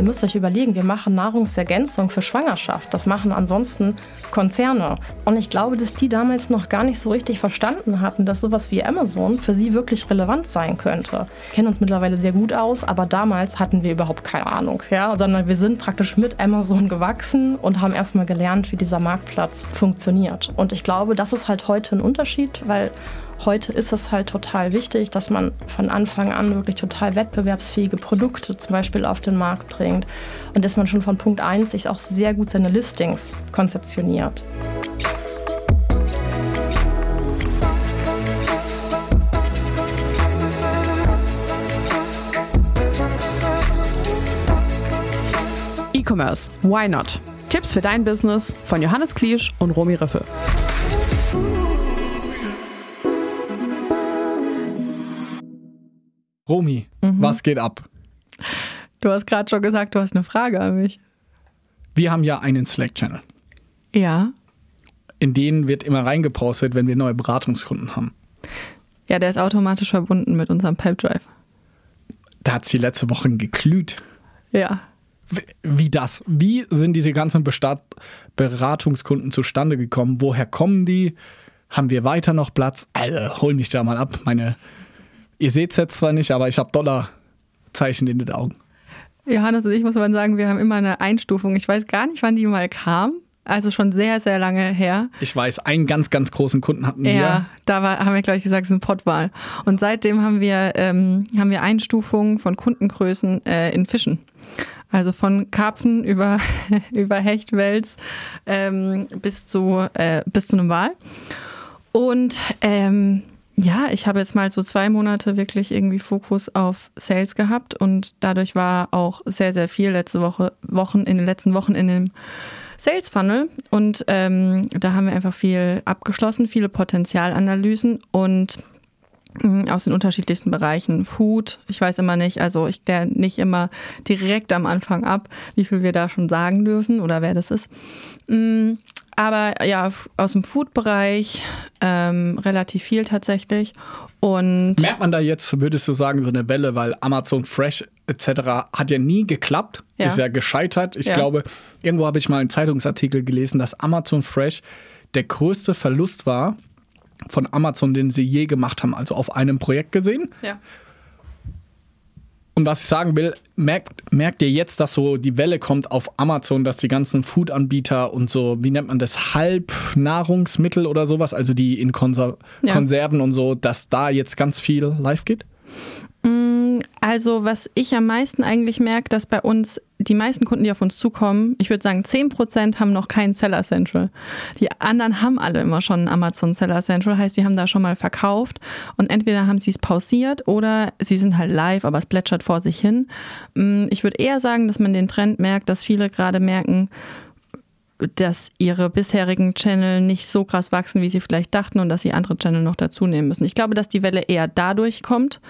Ihr müsst euch überlegen, wir machen Nahrungsergänzung für Schwangerschaft. Das machen ansonsten Konzerne. Und ich glaube, dass die damals noch gar nicht so richtig verstanden hatten, dass sowas wie Amazon für sie wirklich relevant sein könnte. Wir kennen uns mittlerweile sehr gut aus, aber damals hatten wir überhaupt keine Ahnung. Ja? Sondern wir sind praktisch mit Amazon gewachsen und haben erstmal gelernt, wie dieser Marktplatz funktioniert. Und ich glaube, das ist halt heute ein Unterschied, weil Heute ist es halt total wichtig, dass man von Anfang an wirklich total wettbewerbsfähige Produkte zum Beispiel auf den Markt bringt und dass man schon von Punkt 1 sich auch sehr gut seine Listings konzeptioniert. E-Commerce, why not? Tipps für dein Business von Johannes Kliesch und Romy Riffel. Romy, mhm. was geht ab? Du hast gerade schon gesagt, du hast eine Frage an mich. Wir haben ja einen Slack-Channel. Ja. In den wird immer reingepostet, wenn wir neue Beratungskunden haben. Ja, der ist automatisch verbunden mit unserem Pipedrive. Da hat sie letzte Woche geglüht. Ja. Wie das? Wie sind diese ganzen Bestand Beratungskunden zustande gekommen? Woher kommen die? Haben wir weiter noch Platz? Also, hol mich da mal ab. Meine Ihr seht es jetzt zwar nicht, aber ich habe Dollarzeichen in den Augen. Johannes und ich muss mal sagen, wir haben immer eine Einstufung. Ich weiß gar nicht, wann die mal kam. Also schon sehr, sehr lange her. Ich weiß, einen ganz, ganz großen Kunden hatten wir. Ja, da war, haben wir, glaube ich, gesagt, es ist ein Pottwahl. Und seitdem haben wir, ähm, haben wir Einstufungen von Kundengrößen äh, in Fischen. Also von Karpfen über, über Hechtwels ähm, bis, zu, äh, bis zu einem Wal. Und ähm, ja, ich habe jetzt mal so zwei Monate wirklich irgendwie Fokus auf Sales gehabt und dadurch war auch sehr, sehr viel letzte Woche, Wochen, in den letzten Wochen in dem Sales Funnel und ähm, da haben wir einfach viel abgeschlossen, viele Potenzialanalysen und mm, aus den unterschiedlichsten Bereichen. Food, ich weiß immer nicht, also ich kläre nicht immer direkt am Anfang ab, wie viel wir da schon sagen dürfen oder wer das ist. Aber ja, aus dem Food-Bereich ähm, relativ viel tatsächlich. Und Merkt man da jetzt, würdest du sagen, so eine Welle, weil Amazon Fresh etc. hat ja nie geklappt, ja. ist ja gescheitert. Ich ja. glaube, irgendwo habe ich mal einen Zeitungsartikel gelesen, dass Amazon Fresh der größte Verlust war von Amazon, den sie je gemacht haben, also auf einem Projekt gesehen. Ja. Und was ich sagen will, merkt, merkt ihr jetzt, dass so die Welle kommt auf Amazon, dass die ganzen Food-Anbieter und so, wie nennt man das, Halbnahrungsmittel oder sowas, also die in Konser ja. Konserven und so, dass da jetzt ganz viel live geht? Also, was ich am meisten eigentlich merke, dass bei uns die meisten Kunden, die auf uns zukommen, ich würde sagen, 10% haben noch kein Seller Central. Die anderen haben alle immer schon ein Amazon Seller Central, heißt, die haben da schon mal verkauft und entweder haben sie es pausiert oder sie sind halt live, aber es plätschert vor sich hin. Mm, ich würde eher sagen, dass man den Trend merkt, dass viele gerade merken, dass ihre bisherigen Channel nicht so krass wachsen, wie sie vielleicht dachten und dass sie andere Channel noch dazu nehmen müssen. Ich glaube, dass die Welle eher dadurch kommt,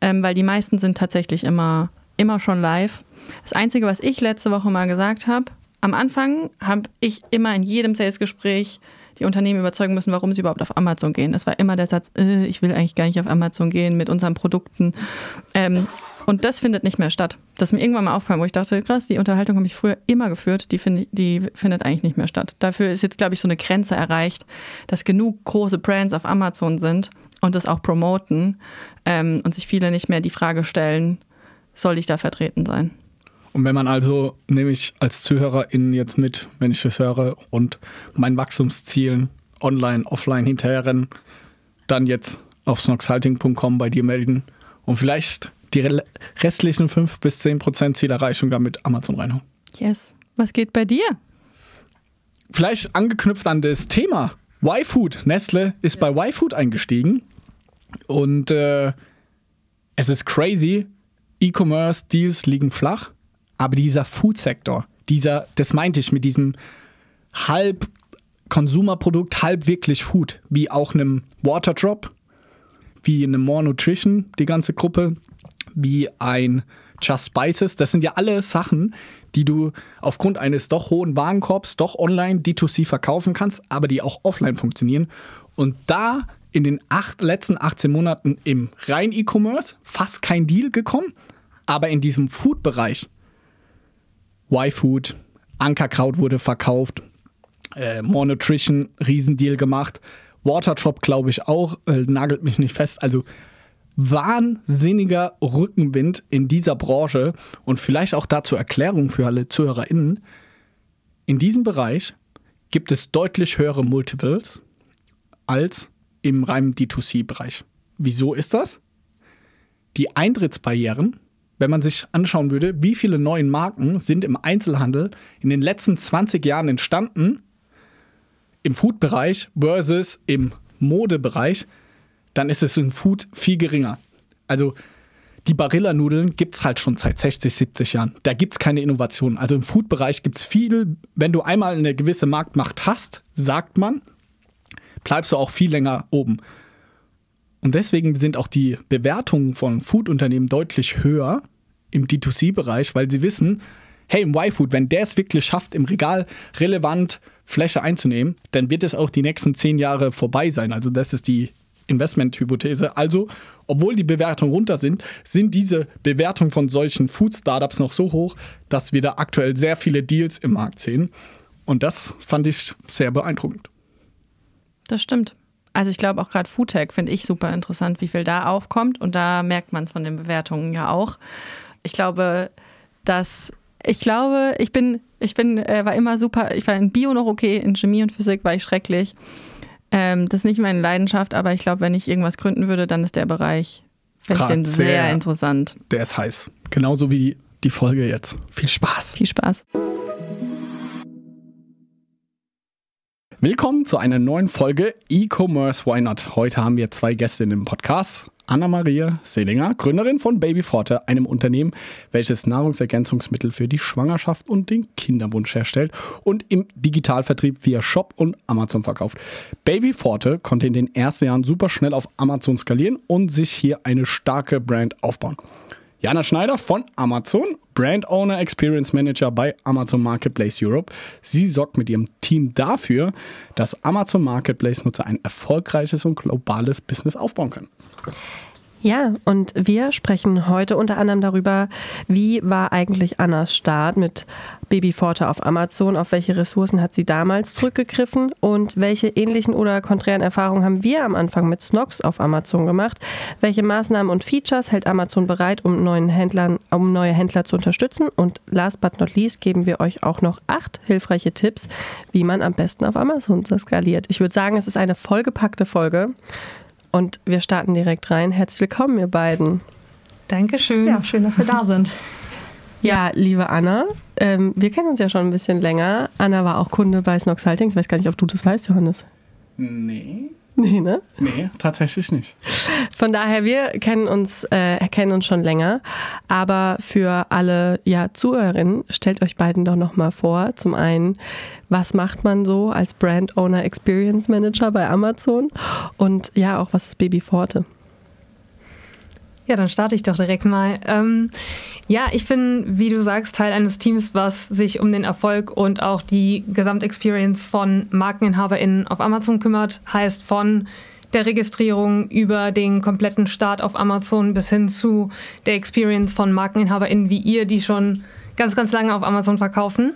ähm, weil die meisten sind tatsächlich immer, immer schon live das Einzige, was ich letzte Woche mal gesagt habe, am Anfang habe ich immer in jedem Sales-Gespräch die Unternehmen überzeugen müssen, warum sie überhaupt auf Amazon gehen. Das war immer der Satz, äh, ich will eigentlich gar nicht auf Amazon gehen mit unseren Produkten. Ähm, und das findet nicht mehr statt. Das ist mir irgendwann mal aufgefallen, wo ich dachte, krass, die Unterhaltung habe ich früher immer geführt, die, find, die findet eigentlich nicht mehr statt. Dafür ist jetzt, glaube ich, so eine Grenze erreicht, dass genug große Brands auf Amazon sind und das auch promoten ähm, und sich viele nicht mehr die Frage stellen, soll ich da vertreten sein? Und wenn man also, nehme ich als ZuhörerInnen jetzt mit, wenn ich das höre und meinen Wachstumszielen online, offline hinterherrennen, dann jetzt auf snoxhalting.com bei dir melden und vielleicht die restlichen 5 bis 10 Prozent Zielerreichung damit Amazon reinhauen. Yes. Was geht bei dir? Vielleicht angeknüpft an das Thema Y-Food. Nestle ist ja. bei Y-Food eingestiegen und äh, es ist crazy. E-Commerce-Deals liegen flach. Aber dieser Food-Sektor, dieser, das meinte ich mit diesem halb Konsumerprodukt, halb wirklich Food, wie auch einem Waterdrop, wie einem More Nutrition, die ganze Gruppe, wie ein Just Spices. Das sind ja alle Sachen, die du aufgrund eines doch hohen Warenkorbs doch online D2C verkaufen kannst, aber die auch offline funktionieren. Und da in den acht, letzten 18 Monaten im rein E-Commerce fast kein Deal gekommen, aber in diesem Food-Bereich Y-Food, Ankerkraut wurde verkauft, äh, More Nutrition, Riesendeal gemacht, Waterdrop glaube ich auch, äh, nagelt mich nicht fest. Also wahnsinniger Rückenwind in dieser Branche und vielleicht auch dazu Erklärung für alle ZuhörerInnen. In diesem Bereich gibt es deutlich höhere Multiples als im reinen D2C-Bereich. Wieso ist das? Die Eintrittsbarrieren, wenn man sich anschauen würde, wie viele neue Marken sind im Einzelhandel in den letzten 20 Jahren entstanden, im Food-Bereich versus im Modebereich, dann ist es im Food viel geringer. Also die Barilla-Nudeln gibt es halt schon seit 60, 70 Jahren. Da gibt es keine Innovation. Also im Food-Bereich gibt es viel, wenn du einmal eine gewisse Marktmacht hast, sagt man, bleibst du auch viel länger oben. Und deswegen sind auch die Bewertungen von Food-Unternehmen deutlich höher im D2C-Bereich, weil sie wissen, hey, im Y-Food, wenn der es wirklich schafft, im Regal relevant Fläche einzunehmen, dann wird es auch die nächsten zehn Jahre vorbei sein. Also das ist die Investment-Hypothese. Also, obwohl die Bewertungen runter sind, sind diese Bewertungen von solchen Food-Startups noch so hoch, dass wir da aktuell sehr viele Deals im Markt sehen. Und das fand ich sehr beeindruckend. Das stimmt. Also ich glaube auch gerade Foodtech finde ich super interessant, wie viel da aufkommt. Und da merkt man es von den Bewertungen ja auch. Ich glaube, dass ich glaube, ich bin, ich bin, äh, war immer super, ich war in Bio noch okay, in Chemie und Physik war ich schrecklich. Ähm, das ist nicht meine Leidenschaft, aber ich glaube, wenn ich irgendwas gründen würde, dann ist der Bereich, ich den sehr, sehr interessant. Der ist heiß. Genauso wie die Folge jetzt. Viel Spaß. Viel Spaß. Willkommen zu einer neuen Folge E-Commerce Why Not. Heute haben wir zwei Gäste in dem Podcast. Anna-Maria Selinger, Gründerin von Babyforte, einem Unternehmen, welches Nahrungsergänzungsmittel für die Schwangerschaft und den Kinderwunsch herstellt und im Digitalvertrieb via Shop und Amazon verkauft. Babyforte konnte in den ersten Jahren super schnell auf Amazon skalieren und sich hier eine starke Brand aufbauen. Jana Schneider von Amazon, Brand Owner Experience Manager bei Amazon Marketplace Europe. Sie sorgt mit ihrem Team dafür, dass Amazon Marketplace Nutzer ein erfolgreiches und globales Business aufbauen können. Ja, und wir sprechen heute unter anderem darüber, wie war eigentlich Annas Start mit Babyforte auf Amazon, auf welche Ressourcen hat sie damals zurückgegriffen und welche ähnlichen oder konträren Erfahrungen haben wir am Anfang mit Snox auf Amazon gemacht, welche Maßnahmen und Features hält Amazon bereit, um, neuen Händlern, um neue Händler zu unterstützen und last but not least geben wir euch auch noch acht hilfreiche Tipps, wie man am besten auf Amazon skaliert. Ich würde sagen, es ist eine vollgepackte Folge. Und wir starten direkt rein. Herzlich willkommen, ihr beiden. Dankeschön. Ja, schön, dass wir da sind. Ja, liebe Anna, ähm, wir kennen uns ja schon ein bisschen länger. Anna war auch Kunde bei Snox Halting. Ich weiß gar nicht, ob du das weißt, Johannes. Nee. Nee, ne? Nee, tatsächlich nicht. Von daher, wir kennen uns, äh, kennen uns schon länger. Aber für alle ja, Zuhörerinnen, stellt euch beiden doch nochmal vor. Zum einen, was macht man so als Brand Owner Experience Manager bei Amazon? Und ja, auch was ist Baby Forte? Ja, dann starte ich doch direkt mal. Ähm, ja, ich bin, wie du sagst, Teil eines Teams, was sich um den Erfolg und auch die Gesamtexperience von MarkeninhaberInnen auf Amazon kümmert. Heißt von der Registrierung über den kompletten Start auf Amazon bis hin zu der Experience von MarkeninhaberInnen wie ihr, die schon ganz, ganz lange auf Amazon verkaufen.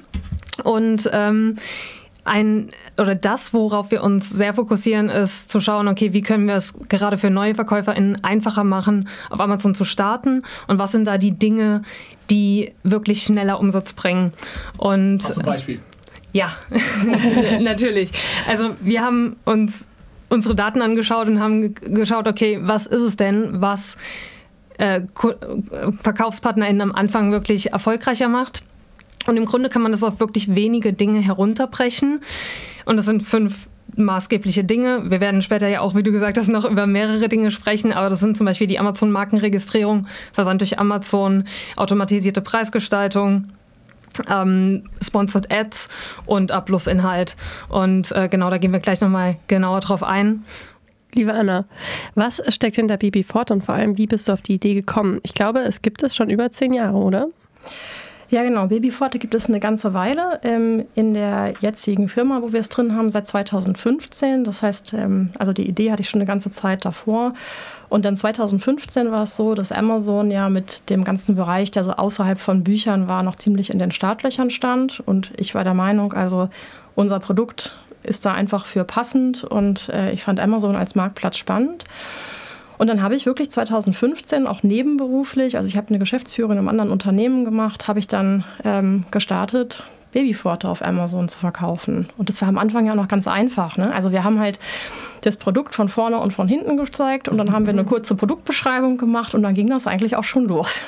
Und ähm, ein oder das, worauf wir uns sehr fokussieren, ist zu schauen, okay, wie können wir es gerade für neue VerkäuferInnen einfacher machen, auf Amazon zu starten und was sind da die Dinge, die wirklich schneller Umsatz bringen. Und zum Beispiel. Ja, natürlich. Also wir haben uns unsere Daten angeschaut und haben geschaut, okay, was ist es denn, was äh, VerkaufspartnerInnen am Anfang wirklich erfolgreicher macht und im Grunde kann man das auf wirklich wenige Dinge herunterbrechen. Und das sind fünf maßgebliche Dinge. Wir werden später ja auch, wie du gesagt hast, noch über mehrere Dinge sprechen, aber das sind zum Beispiel die Amazon-Markenregistrierung, Versand durch Amazon, automatisierte Preisgestaltung, ähm, Sponsored Ads und Abschlussinhalt. Und äh, genau, da gehen wir gleich nochmal genauer drauf ein. Liebe Anna, was steckt hinter Baby Fort und vor allem, wie bist du auf die Idee gekommen? Ich glaube, es gibt es schon über zehn Jahre, oder? Ja, genau. Babyforte gibt es eine ganze Weile. Ähm, in der jetzigen Firma, wo wir es drin haben, seit 2015. Das heißt, ähm, also die Idee hatte ich schon eine ganze Zeit davor. Und dann 2015 war es so, dass Amazon ja mit dem ganzen Bereich, der so außerhalb von Büchern war, noch ziemlich in den Startlöchern stand. Und ich war der Meinung, also unser Produkt ist da einfach für passend. Und äh, ich fand Amazon als Marktplatz spannend. Und dann habe ich wirklich 2015 auch nebenberuflich, also ich habe eine Geschäftsführung in einem anderen Unternehmen gemacht, habe ich dann ähm, gestartet, Babyforte auf Amazon zu verkaufen. Und das war am Anfang ja noch ganz einfach. Ne? Also wir haben halt das Produkt von vorne und von hinten gezeigt und dann haben wir eine kurze Produktbeschreibung gemacht und dann ging das eigentlich auch schon los.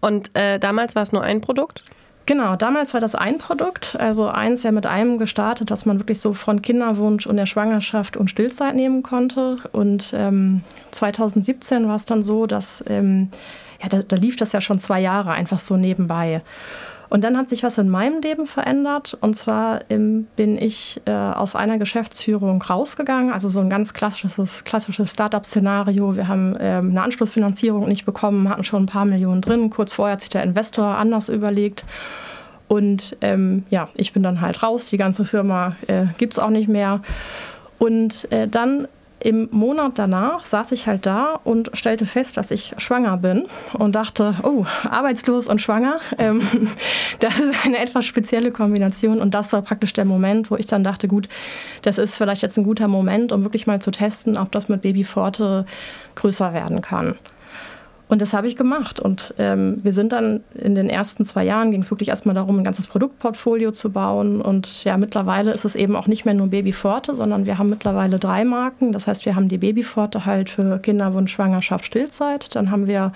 Und äh, damals war es nur ein Produkt? Genau, damals war das ein Produkt, also eins ja mit einem gestartet, dass man wirklich so von Kinderwunsch und der Schwangerschaft und Stillzeit nehmen konnte. Und ähm, 2017 war es dann so, dass ähm, ja, da, da lief das ja schon zwei Jahre einfach so nebenbei. Und dann hat sich was in meinem Leben verändert. Und zwar ähm, bin ich äh, aus einer Geschäftsführung rausgegangen. Also so ein ganz klassisches, klassisches Startup-Szenario. Wir haben ähm, eine Anschlussfinanzierung nicht bekommen, hatten schon ein paar Millionen drin. Kurz vorher hat sich der Investor anders überlegt. Und ähm, ja, ich bin dann halt raus. Die ganze Firma äh, gibt es auch nicht mehr. Und äh, dann im Monat danach saß ich halt da und stellte fest, dass ich schwanger bin und dachte, oh, arbeitslos und schwanger, ähm, das ist eine etwas spezielle Kombination. Und das war praktisch der Moment, wo ich dann dachte, gut, das ist vielleicht jetzt ein guter Moment, um wirklich mal zu testen, ob das mit Babyforte größer werden kann. Und das habe ich gemacht. Und ähm, wir sind dann in den ersten zwei Jahren, ging es wirklich erstmal darum, ein ganzes Produktportfolio zu bauen. Und ja, mittlerweile ist es eben auch nicht mehr nur Babyforte, sondern wir haben mittlerweile drei Marken. Das heißt, wir haben die Babyforte halt für Kinderwunsch, Schwangerschaft, Stillzeit. Dann haben wir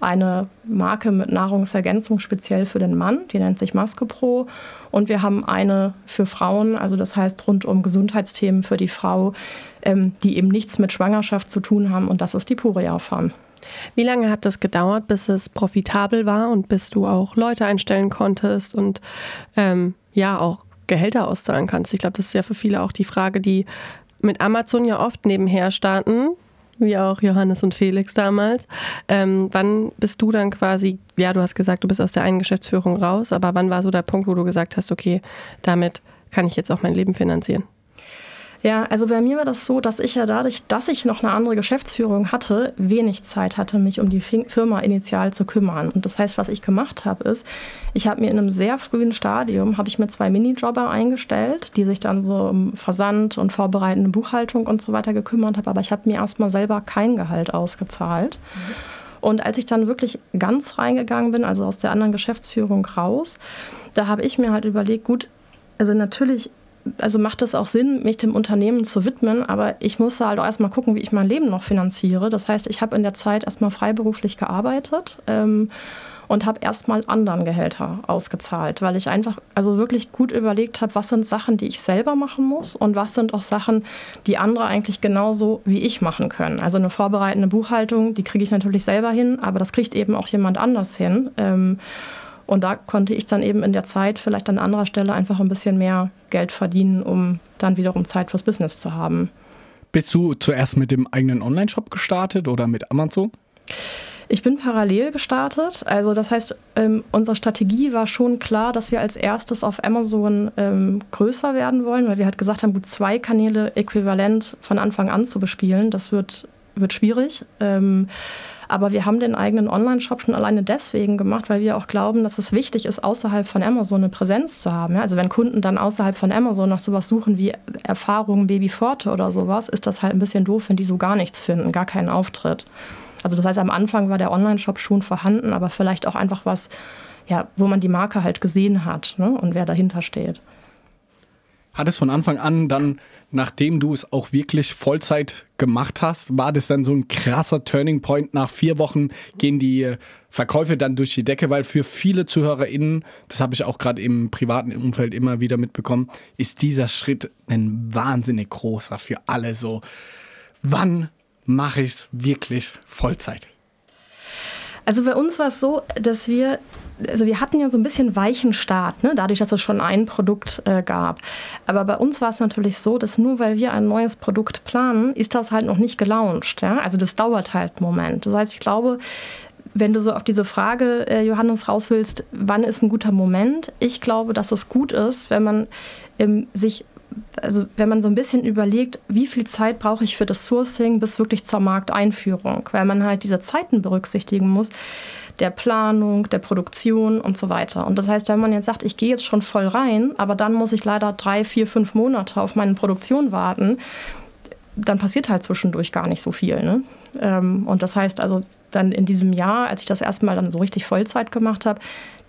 eine Marke mit Nahrungsergänzung speziell für den Mann, die nennt sich Maske Pro. Und wir haben eine für Frauen, also das heißt rund um Gesundheitsthemen für die Frau, ähm, die eben nichts mit Schwangerschaft zu tun haben. Und das ist die Puria Farm. Wie lange hat das gedauert, bis es profitabel war und bis du auch Leute einstellen konntest und ähm, ja auch Gehälter auszahlen kannst? Ich glaube, das ist ja für viele auch die Frage, die mit Amazon ja oft nebenher starten, wie auch Johannes und Felix damals. Ähm, wann bist du dann quasi, ja, du hast gesagt, du bist aus der einen Geschäftsführung raus, aber wann war so der Punkt, wo du gesagt hast, okay, damit kann ich jetzt auch mein Leben finanzieren? Ja, also bei mir war das so, dass ich ja dadurch, dass ich noch eine andere Geschäftsführung hatte, wenig Zeit hatte, mich um die Firma initial zu kümmern. Und das heißt, was ich gemacht habe, ist, ich habe mir in einem sehr frühen Stadium, habe ich mir zwei Minijobber eingestellt, die sich dann so um Versand und vorbereitende Buchhaltung und so weiter gekümmert haben. Aber ich habe mir erstmal selber kein Gehalt ausgezahlt. Und als ich dann wirklich ganz reingegangen bin, also aus der anderen Geschäftsführung raus, da habe ich mir halt überlegt, gut, also natürlich also macht es auch Sinn, mich dem Unternehmen zu widmen, aber ich musste halt auch erstmal gucken, wie ich mein Leben noch finanziere. Das heißt, ich habe in der Zeit erstmal freiberuflich gearbeitet ähm, und habe erstmal anderen Gehälter ausgezahlt, weil ich einfach also wirklich gut überlegt habe, was sind Sachen, die ich selber machen muss und was sind auch Sachen, die andere eigentlich genauso wie ich machen können. Also eine vorbereitende Buchhaltung, die kriege ich natürlich selber hin, aber das kriegt eben auch jemand anders hin. Ähm, und da konnte ich dann eben in der Zeit vielleicht an anderer Stelle einfach ein bisschen mehr Geld verdienen, um dann wiederum Zeit fürs Business zu haben. Bist du zuerst mit dem eigenen Online-Shop gestartet oder mit Amazon? Ich bin parallel gestartet. Also das heißt, ähm, unsere Strategie war schon klar, dass wir als erstes auf Amazon ähm, größer werden wollen, weil wir halt gesagt haben, gut zwei Kanäle äquivalent von Anfang an zu bespielen, das wird, wird schwierig. Ähm, aber wir haben den eigenen Online-Shop schon alleine deswegen gemacht, weil wir auch glauben, dass es wichtig ist, außerhalb von Amazon eine Präsenz zu haben. also wenn Kunden dann außerhalb von Amazon nach sowas suchen wie Erfahrungen Babyforte oder sowas, ist das halt ein bisschen doof, wenn die so gar nichts finden, gar keinen Auftritt. Also das heißt, am Anfang war der Online-Shop schon vorhanden, aber vielleicht auch einfach was, ja, wo man die Marke halt gesehen hat ne, und wer dahinter steht. Hat es von Anfang an dann, nachdem du es auch wirklich Vollzeit gemacht hast, war das dann so ein krasser Turning Point? Nach vier Wochen gehen die äh, Verkäufe dann durch die Decke, weil für viele ZuhörerInnen, das habe ich auch gerade im privaten Umfeld immer wieder mitbekommen, ist dieser Schritt ein wahnsinnig großer für alle so. Wann mache ich es wirklich Vollzeit? Also bei uns war es so, dass wir also wir hatten ja so ein bisschen weichen Start, ne? dadurch, dass es schon ein Produkt äh, gab. Aber bei uns war es natürlich so, dass nur weil wir ein neues Produkt planen, ist das halt noch nicht gelauncht. Ja? Also das dauert halt einen Moment. Das heißt, ich glaube, wenn du so auf diese Frage, äh, Johannes, raus willst, wann ist ein guter Moment? Ich glaube, dass es gut ist, wenn man ähm, sich, also wenn man so ein bisschen überlegt, wie viel Zeit brauche ich für das Sourcing bis wirklich zur Markteinführung, weil man halt diese Zeiten berücksichtigen muss der Planung, der Produktion und so weiter. Und das heißt, wenn man jetzt sagt, ich gehe jetzt schon voll rein, aber dann muss ich leider drei, vier, fünf Monate auf meine Produktion warten, dann passiert halt zwischendurch gar nicht so viel. Ne? Ähm, und das heißt also, dann in diesem Jahr, als ich das erstmal dann so richtig Vollzeit gemacht habe,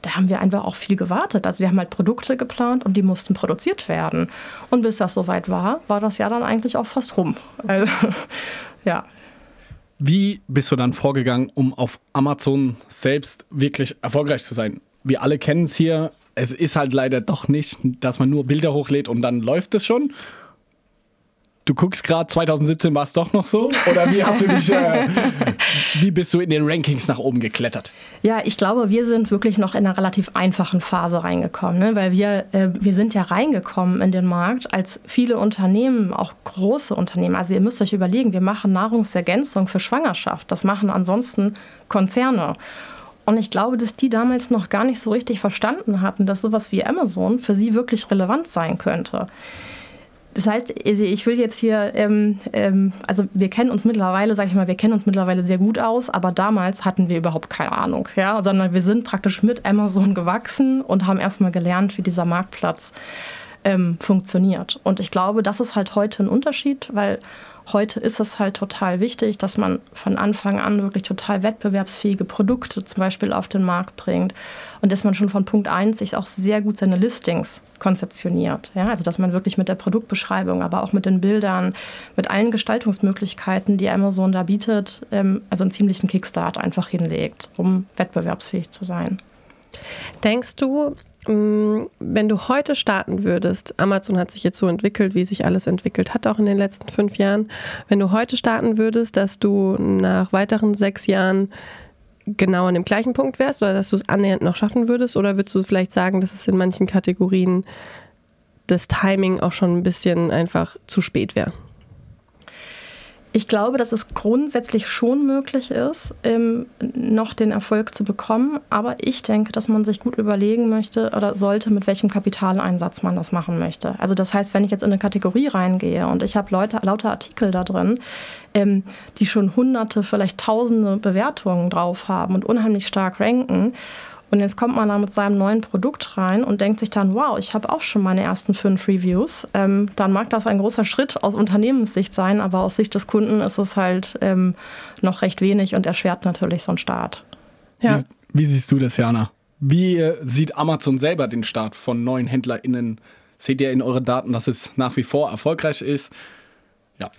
da haben wir einfach auch viel gewartet. Also wir haben halt Produkte geplant und die mussten produziert werden. Und bis das soweit war, war das Jahr dann eigentlich auch fast rum. Also, ja. Wie bist du dann vorgegangen, um auf Amazon selbst wirklich erfolgreich zu sein? Wir alle kennen es hier. Es ist halt leider doch nicht, dass man nur Bilder hochlädt und dann läuft es schon, Du guckst gerade, 2017 war es doch noch so? Oder wie hast du dich, äh, wie bist du in den Rankings nach oben geklettert? Ja, ich glaube, wir sind wirklich noch in einer relativ einfachen Phase reingekommen, ne? weil wir, äh, wir sind ja reingekommen in den Markt als viele Unternehmen, auch große Unternehmen. Also ihr müsst euch überlegen, wir machen Nahrungsergänzung für Schwangerschaft. Das machen ansonsten Konzerne. Und ich glaube, dass die damals noch gar nicht so richtig verstanden hatten, dass sowas wie Amazon für sie wirklich relevant sein könnte. Das heißt, also ich will jetzt hier, ähm, ähm, also wir kennen uns mittlerweile, sage ich mal, wir kennen uns mittlerweile sehr gut aus, aber damals hatten wir überhaupt keine Ahnung, ja, sondern wir sind praktisch mit Amazon gewachsen und haben erstmal gelernt, wie dieser Marktplatz ähm, funktioniert. Und ich glaube, das ist halt heute ein Unterschied, weil Heute ist es halt total wichtig, dass man von Anfang an wirklich total wettbewerbsfähige Produkte zum Beispiel auf den Markt bringt und dass man schon von Punkt 1 sich auch sehr gut seine Listings konzeptioniert. Ja, also dass man wirklich mit der Produktbeschreibung, aber auch mit den Bildern, mit allen Gestaltungsmöglichkeiten, die Amazon da bietet, ähm, also einen ziemlichen Kickstart einfach hinlegt, um wettbewerbsfähig zu sein. Denkst du, wenn du heute starten würdest, Amazon hat sich jetzt so entwickelt, wie sich alles entwickelt hat, auch in den letzten fünf Jahren, wenn du heute starten würdest, dass du nach weiteren sechs Jahren genau an dem gleichen Punkt wärst oder dass du es annähernd noch schaffen würdest oder würdest du vielleicht sagen, dass es in manchen Kategorien das Timing auch schon ein bisschen einfach zu spät wäre? Ich glaube, dass es grundsätzlich schon möglich ist, ähm, noch den Erfolg zu bekommen. Aber ich denke, dass man sich gut überlegen möchte oder sollte, mit welchem Kapitaleinsatz man das machen möchte. Also das heißt, wenn ich jetzt in eine Kategorie reingehe und ich habe Leute, lauter Artikel da drin, ähm, die schon hunderte, vielleicht tausende Bewertungen drauf haben und unheimlich stark ranken und jetzt kommt man da mit seinem neuen Produkt rein und denkt sich dann, wow, ich habe auch schon meine ersten fünf Reviews. Ähm, dann mag das ein großer Schritt aus Unternehmenssicht sein, aber aus Sicht des Kunden ist es halt ähm, noch recht wenig und erschwert natürlich so einen Start. Ja. Wie, wie siehst du das, Jana? Wie äh, sieht Amazon selber den Start von neuen HändlerInnen? Seht ihr in euren Daten, dass es nach wie vor erfolgreich ist? Ja.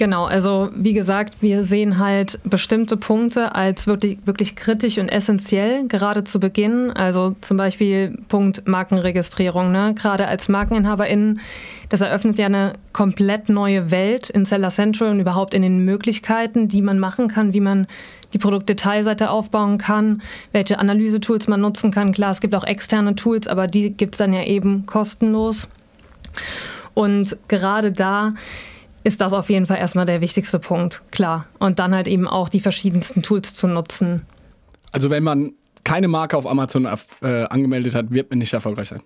Genau, also wie gesagt, wir sehen halt bestimmte Punkte als wirklich, wirklich kritisch und essentiell, gerade zu Beginn. Also zum Beispiel Punkt Markenregistrierung. Ne? Gerade als MarkeninhaberInnen, das eröffnet ja eine komplett neue Welt in Seller Central und überhaupt in den Möglichkeiten, die man machen kann, wie man die Produktdetailseite aufbauen kann, welche Analysetools man nutzen kann. Klar, es gibt auch externe Tools, aber die gibt es dann ja eben kostenlos. Und gerade da ist das auf jeden Fall erstmal der wichtigste Punkt, klar. Und dann halt eben auch die verschiedensten Tools zu nutzen. Also wenn man keine Marke auf Amazon äh, angemeldet hat, wird man nicht erfolgreich sein.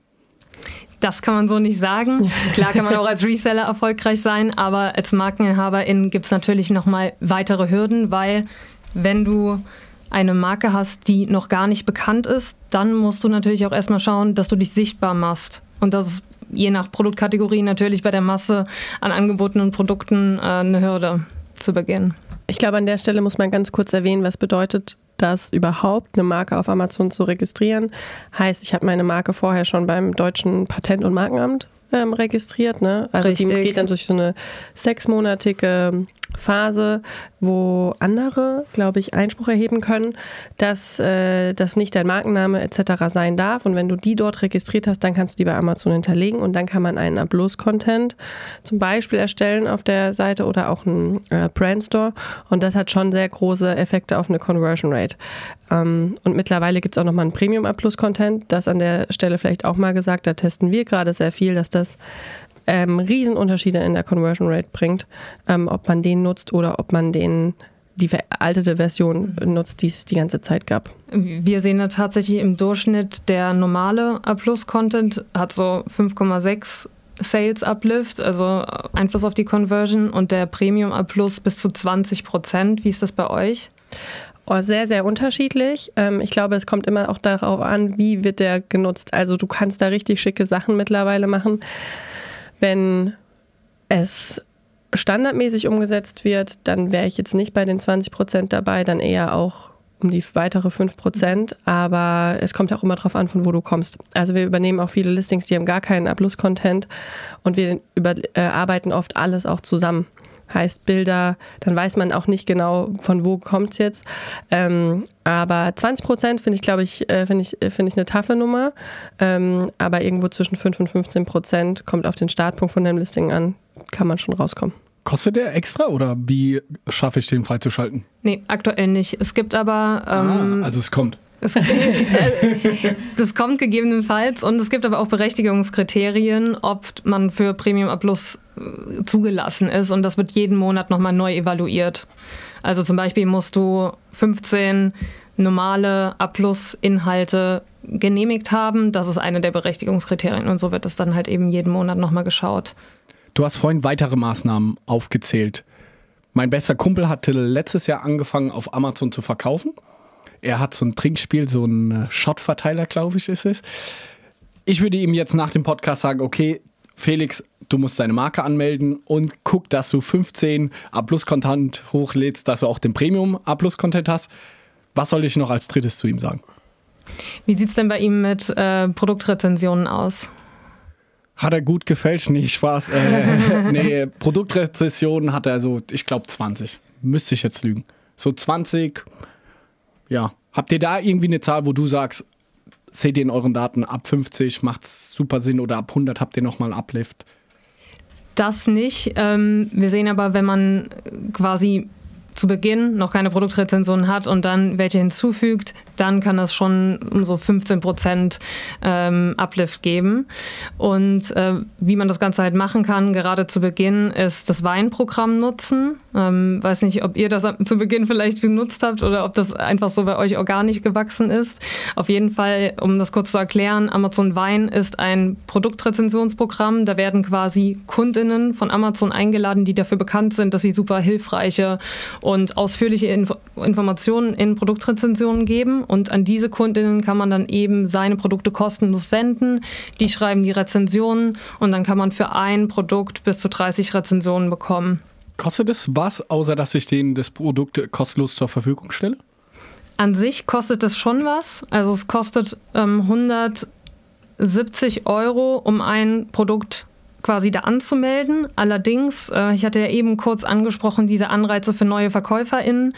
Das kann man so nicht sagen. Klar kann man auch als Reseller erfolgreich sein, aber als Markeninhaberin gibt es natürlich nochmal weitere Hürden, weil wenn du eine Marke hast, die noch gar nicht bekannt ist, dann musst du natürlich auch erstmal schauen, dass du dich sichtbar machst. Und das ist je nach Produktkategorie natürlich bei der Masse an angebotenen Produkten äh, eine Hürde zu Beginn. Ich glaube, an der Stelle muss man ganz kurz erwähnen, was bedeutet das überhaupt, eine Marke auf Amazon zu registrieren. Heißt, ich habe meine Marke vorher schon beim deutschen Patent- und Markenamt ähm, registriert. Ne? Also Richtig. die geht dann durch so eine sechsmonatige Phase, wo andere, glaube ich, Einspruch erheben können, dass äh, das nicht dein Markenname etc. sein darf. Und wenn du die dort registriert hast, dann kannst du die bei Amazon hinterlegen und dann kann man einen Upload-Content zum Beispiel erstellen auf der Seite oder auch einen äh, Brandstore. Und das hat schon sehr große Effekte auf eine Conversion Rate. Ähm, und mittlerweile gibt es auch nochmal einen Premium-Upload-Content. Das an der Stelle vielleicht auch mal gesagt, da testen wir gerade sehr viel, dass das ähm, Riesenunterschiede in der Conversion Rate bringt, ähm, ob man den nutzt oder ob man den die veraltete Version nutzt, die es die ganze Zeit gab. Wir sehen da tatsächlich im Durchschnitt, der normale A-Plus-Content hat so 5,6 Sales Uplift, also Einfluss auf die Conversion und der Premium A Plus bis zu 20 Prozent. Wie ist das bei euch? Oh, sehr, sehr unterschiedlich. Ähm, ich glaube, es kommt immer auch darauf an, wie wird der genutzt. Also du kannst da richtig schicke Sachen mittlerweile machen. Wenn es standardmäßig umgesetzt wird, dann wäre ich jetzt nicht bei den 20 Prozent dabei, dann eher auch um die weitere 5 Prozent. Aber es kommt auch immer darauf an, von wo du kommst. Also wir übernehmen auch viele Listings, die haben gar keinen A-Plus-Content und wir äh, oft alles auch zusammen. Heißt Bilder, dann weiß man auch nicht genau, von wo kommt es jetzt. Ähm, aber 20 Prozent finde ich, glaube ich, äh, finde ich, äh, find ich eine taffe Nummer. Ähm, aber irgendwo zwischen 5 und 15 Prozent kommt auf den Startpunkt von dem Listing an, kann man schon rauskommen. Kostet der extra oder wie schaffe ich den freizuschalten? Nee, aktuell nicht. Es gibt aber. Ähm, ah, also es kommt. Äh, das kommt gegebenenfalls und es gibt aber auch Berechtigungskriterien, ob man für Premium A Plus äh, zugelassen ist und das wird jeden Monat nochmal neu evaluiert. Also zum Beispiel musst du 15 normale A Plus Inhalte genehmigt haben. Das ist eine der Berechtigungskriterien und so wird es dann halt eben jeden Monat nochmal geschaut. Du hast vorhin weitere Maßnahmen aufgezählt. Mein bester Kumpel hatte letztes Jahr angefangen, auf Amazon zu verkaufen. Er hat so ein Trinkspiel, so ein Shot-Verteiler, glaube ich, ist es. Ich würde ihm jetzt nach dem Podcast sagen, okay, Felix, du musst deine Marke anmelden und guck, dass du 15 A-Plus-Content hochlädst, dass du auch den Premium A-Plus-Content hast. Was soll ich noch als drittes zu ihm sagen? Wie sieht es denn bei ihm mit äh, Produktrezensionen aus? Hat er gut gefälscht? Nee, Spaß. Äh, nee, Produktrezessionen hat er so, ich glaube 20. Müsste ich jetzt lügen. So 20, ja. Habt ihr da irgendwie eine Zahl, wo du sagst, seht ihr in euren Daten ab 50 macht es super Sinn oder ab 100 habt ihr nochmal Uplift? Das nicht. Ähm, wir sehen aber, wenn man quasi zu Beginn noch keine Produktrezension hat und dann welche hinzufügt, dann kann das schon um so 15 Prozent ähm, Uplift geben. Und äh, wie man das Ganze halt machen kann, gerade zu Beginn, ist das Weinprogramm nutzen. Ähm, weiß nicht, ob ihr das zu Beginn vielleicht genutzt habt oder ob das einfach so bei euch organisch gewachsen ist. Auf jeden Fall, um das kurz zu erklären, Amazon Wein ist ein Produktrezensionsprogramm. Da werden quasi Kundinnen von Amazon eingeladen, die dafür bekannt sind, dass sie super hilfreiche und ausführliche Info Informationen in Produktrezensionen geben. Und an diese Kundinnen kann man dann eben seine Produkte kostenlos senden. Die schreiben die Rezensionen und dann kann man für ein Produkt bis zu 30 Rezensionen bekommen. Kostet es was, außer dass ich denen das Produkt kostenlos zur Verfügung stelle? An sich kostet es schon was. Also es kostet ähm, 170 Euro, um ein Produkt quasi da anzumelden. Allerdings, äh, ich hatte ja eben kurz angesprochen, diese Anreize für neue VerkäuferInnen.